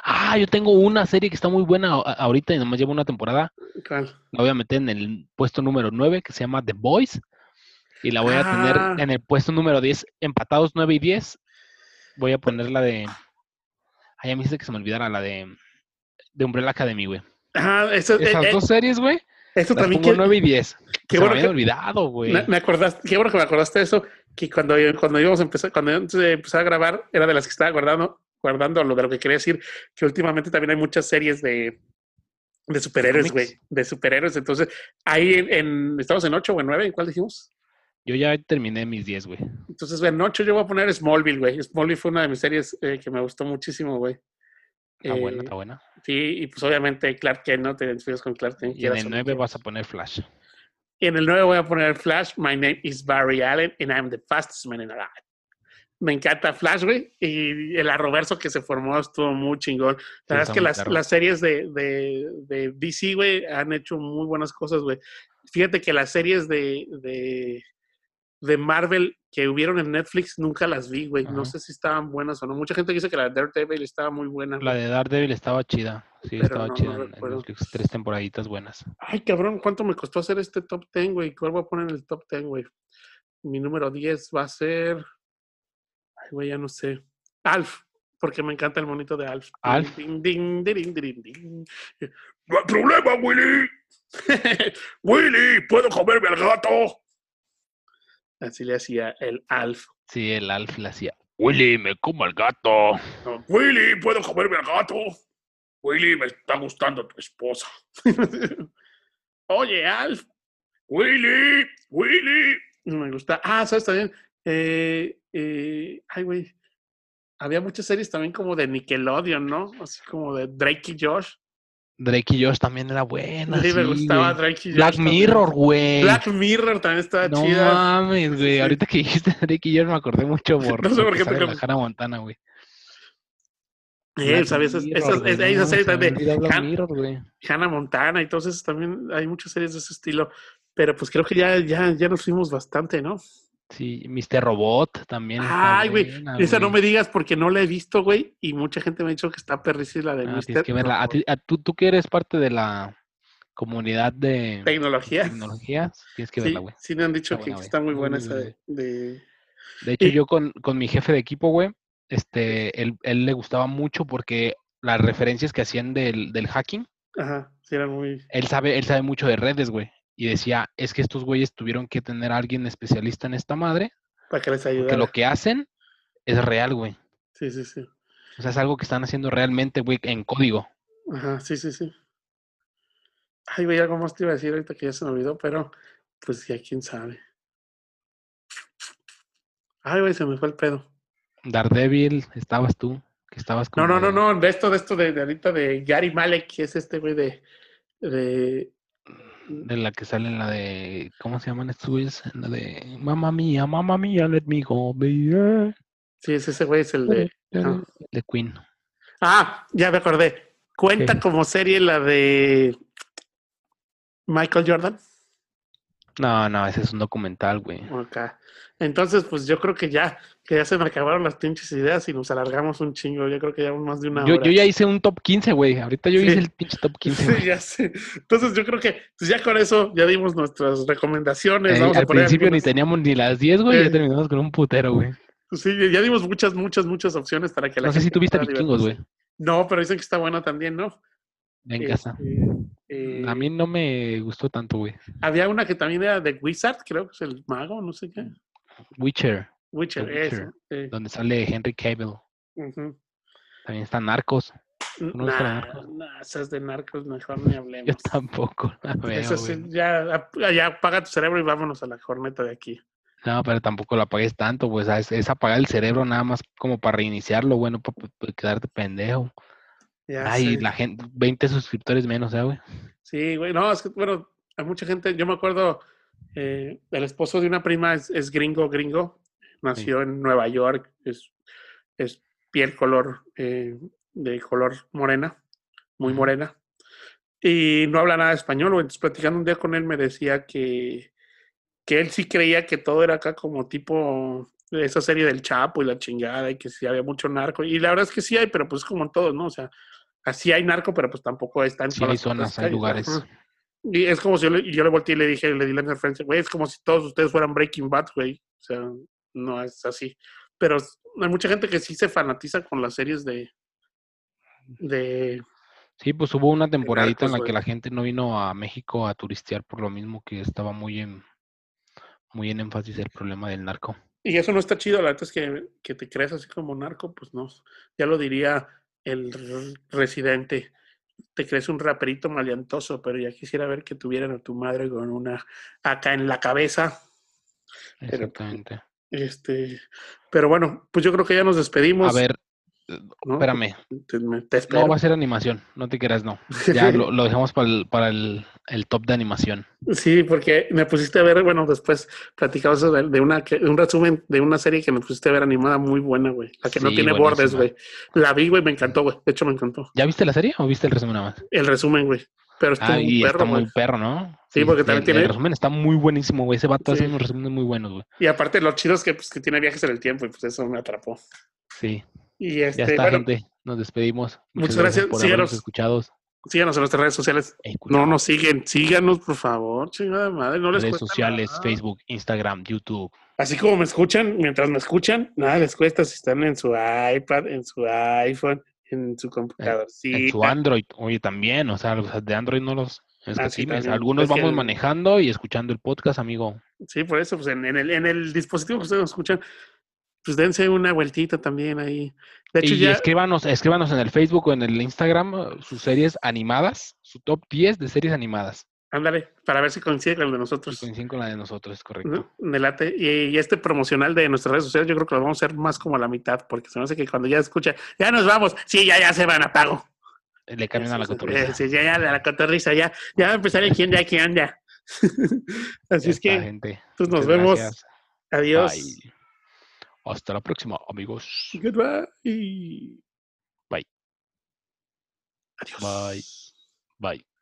Ah, yo tengo una serie que está muy buena ahorita y nomás lleva una temporada. ¿Cuál? La voy a meter en el puesto número 9, que se llama The Boys. Y la voy a Ah. tener en el puesto número 10, empatados 9 y 10. Voy a poner la de. Ay, ya me dice que se me olvidara la de. De Umbrella Academy, güey. Ah, eso, Esas eh, eh, dos series, güey. eso Las también pongo que, 9 y 10. qué se bueno me que- había olvidado, güey. me, acordaste, qué bueno que me acordaste de eso, que cuando, cuando íbamos a empezar, cuando empezar a grabar, era de las que estaba guardando, guardando lo de lo que quería decir, que últimamente también hay muchas series de, de superhéroes, güey, de superhéroes. Entonces, ahí en, en- estamos en 8 o en 9, ¿en cuál dijimos? Yo ya terminé mis 10, güey. Entonces, en 8 yo voy a poner Smallville, güey. Smallville fue una de mis series eh, que me gustó muchísimo, güey. Está buena, Eh, está buena. Sí, y pues obviamente Clark Kent, ¿no? Te identificas con Clark Kent. Y en el o no 9 vas a poner Flash. Y en el 9 voy a poner Flash. My name is Barry Allen and I'm the fastest man in alive. Me encanta Flash, güey. Y el arroverso que se formó estuvo muy chingón. La verdad es que las, las series de, de, de DC, güey, han hecho muy buenas cosas, güey. Fíjate que las series de, de, de Marvel que hubieron en Netflix nunca las vi, güey. No sé si estaban buenas o no. Mucha gente dice que la de Daredevil estaba muy buena. La de Daredevil estaba chida. Sí, Pero estaba no, chida. no en-. Netflix, tres temporaditas buenas. Ay, cabrón, ¿cuánto me costó hacer este top 10, güey? ¿Cuál voy a poner en el top 10, güey? Mi número 10 va a ser. Ay, güey, ya no sé. Alf, porque me encanta el monito de Alf. Alf. Ding, ding, ding, ding, ding. No hay problema, Willy. Willy, ¿puedo comerme al gato? Así le hacía el Alf. Sí, el Alf le hacía. Willy, me como el gato. No, Willy, ¿puedo comerme al gato? Willy, me está gustando tu esposa. Oye, Alf. Willy, Willy, Me gusta. Ah, ¿sabes también? Eh, eh, ay, güey. Había muchas series también como de Nickelodeon, ¿no? Así como de Drake y Josh. Drake y Josh también era buena. Sí, me gustaba Drake y Josh. Black Mirror, güey. Black Mirror también estaba no chida. No mames, güey. Ahorita que dijiste Drake y Josh me acordé mucho por, no sé por qué te te la Hannah Montana, güey. Eh, ¿sabes? Esas, esas, esas, esas series de Black Han- Mirror, güey. Hannah Montana y todas esas también. Hay muchas series de ese estilo. Pero pues creo que ya, ya, ya nos fuimos bastante, ¿no? Sí, Mr. Robot también. Ay, güey. Esa no me digas porque no la he visto, güey. Y mucha gente me ha dicho que está perrísima la de Ah, Mr. tienes que verla. A ti- a tú, tú que eres parte de la comunidad de Tecnología. tecnologías, tienes que Sí, verla, güey. sí me han dicho Está que buena, está muy buena Muy, esa de, de- De hecho, Y- yo con, con mi jefe de equipo, güey, este, él, él le gustaba mucho porque las referencias que hacían del, del hacking, Ajá, sí era muy... él sabe, él sabe mucho de redes, güey. Y decía, es que estos güeyes tuvieron que tener a alguien especialista en esta madre, Para que les porque ayudara. lo que hacen es real, güey. Sí, sí, sí. O sea, es algo que están haciendo realmente, güey, en código. Ajá, sí, sí, sí. Ay, güey, algo más te iba a decir ahorita que ya se me olvidó, pero pues ya quién sabe. Ay, güey, se me fue el pedo. Daredevil, estabas tú, que estabas No, no, no, no, de esto, de esto de, de ahorita de Gary Malek, que es este güey de, de De la que sale en la de, ¿cómo se llaman estos güeyes? En la de, mamá mía, mamá mía, let me go, baby. sí, es ese güey, es el de. De Queen. Ah, ya me acordé. Cuenta ¿Qué? como serie la de Michael Jordan. No, no, ese es un documental, güey. Ok. Entonces, pues yo creo que ya, que ya se me acabaron las pinches ideas y nos alargamos un chingo. Yo creo que ya más de una Yo, hora. yo ya hice un top 15, güey. Ahorita yo Sí. hice el pinche top 15. Sí, ya sé. Entonces yo creo que pues ya con eso ya dimos nuestras recomendaciones. Eh, Vamos a al poner principio ni teníamos ni las 10, güey. Eh. Ya terminamos con un putero, güey. Sí, ya dimos muchas, muchas, muchas opciones para que la No sé si tuviste vikingos, güey. No, pero dicen que está buena también, ¿no? En casa. Este, A eh, mí no me gustó tanto, güey. Había una que también era de Wizard, creo que es el mago, no sé qué. Witcher, Witcher, Witcher. eso. donde sale Henry Cavill. Ujú. También está Narcos. ¿No la Nah, Narcos? nah, esas de narcos mejor ni hablemos. Yo tampoco la veo, Eso sí, ya, ya apaga tu cerebro y vámonos a la jorneta de aquí. No, pero tampoco lo apagues tanto, pues. Es, es apagar el cerebro nada más como para reiniciarlo, bueno, para, quedarte pendejo. Ya Ay, sé. la gente, 20 suscriptores menos, ¿eh, güey? Sí, güey. No, es que, bueno, hay mucha gente. Yo me acuerdo, eh, el esposo de una prima es, es gringo, gringo. Nació en Nueva York. Es, es piel color, eh, de color morena, muy morena. Y no habla nada de español. güey. Entonces, platicando un día con él, me decía que, que él sí creía que todo era acá como tipo esa serie del Chapo y la chingada, y que sí había mucho narco. Y la verdad es que sí hay, pero pues como en todos, ¿no? O sea, así hay narco, pero pues tampoco está en Sí, hay zonas, hay lugares. Y es como si yo le, yo le volteé y le dije, le di la referencia, güey, es como si todos ustedes fueran Breaking Bad, güey. O sea, no es así. Pero hay mucha gente que sí se fanatiza con las series de. de. Sí, pues hubo una temporadita en la que la gente no vino a México a turistear por lo mismo que estaba muy en, muy en énfasis el problema del narco. Y eso no está chido, la verdad es que, que te creas así como narco, pues no. Ya lo diría el residente. Te crees un raperito maleantoso, pero ya quisiera ver que tuvieran a tu madre con una acá en la cabeza. Pero- Exactamente. Este, pero bueno, pues yo creo que ya nos despedimos. A ver, ¿no? espérame. Te, me- te espero. No va a ser animación, no te creas, no. Ya lo, lo dejamos para el, para el, el top de animación. Sí, porque me pusiste a ver, bueno, después platicamos de, de una que, un resumen de una serie que me pusiste a ver animada muy buena, güey. La que no tiene bordes, güey. La vi, güey, me encantó, güey. De hecho, me encantó. ¿Ya viste la serie o viste el resumen nada más? El resumen, güey. Pero está Ah, muy y perro, está muy güey. perro, ¿no? Sí, porque también el, tiene- El resumen está muy buenísimo, güey. Ese vato hace Sí. unos resúmenes muy buenos, güey. Y aparte, lo chido es que, pues, que tiene viajes en el tiempo y pues eso me atrapó. Sí, Y ya este, está, bueno, gente. Nos despedimos. Muchas gracias. por Síganos. habernos escuchado. síganos en nuestras redes sociales. Eh, No nos siguen, síganos, por favor, chingada madre. No les redes sociales, nada. Facebook, Instagram, YouTube. Así como me escuchan, mientras me escuchan, nada les cuesta si están en su iPad, en su iPhone, en su computador. En su Android, oye, también, o sea, los de Android no los Ah, sí. Algunos Es que vamos el- manejando y escuchando el podcast, amigo. Sí, por eso, pues en, en el, en el dispositivo que ustedes nos escuchan, pues dense una vueltita también ahí. De hecho, y ya. escríbanos, escríbanos en el Facebook o en el Instagram uh, sus series animadas, su top 10 de series animadas. Ándale, para ver si coincide con el de nosotros. Coincide con la de nosotros, es correcto. Delate. Y, y, este promocional de nuestras redes sociales, yo creo que lo vamos a hacer más como a la mitad, porque se me hace que cuando ya escucha, ya nos vamos, sí, ya, ya se van a pago. Le cambian a la cotorriza. Sí, ya, ya, la cotorriza, ya, ya va a empezar el quién ya, quién anda. Así es que, gente. Pues nos vemos. Adiós. Hasta la próxima, amigos. Goodbye. Bye. Adiós. Bye. Bye.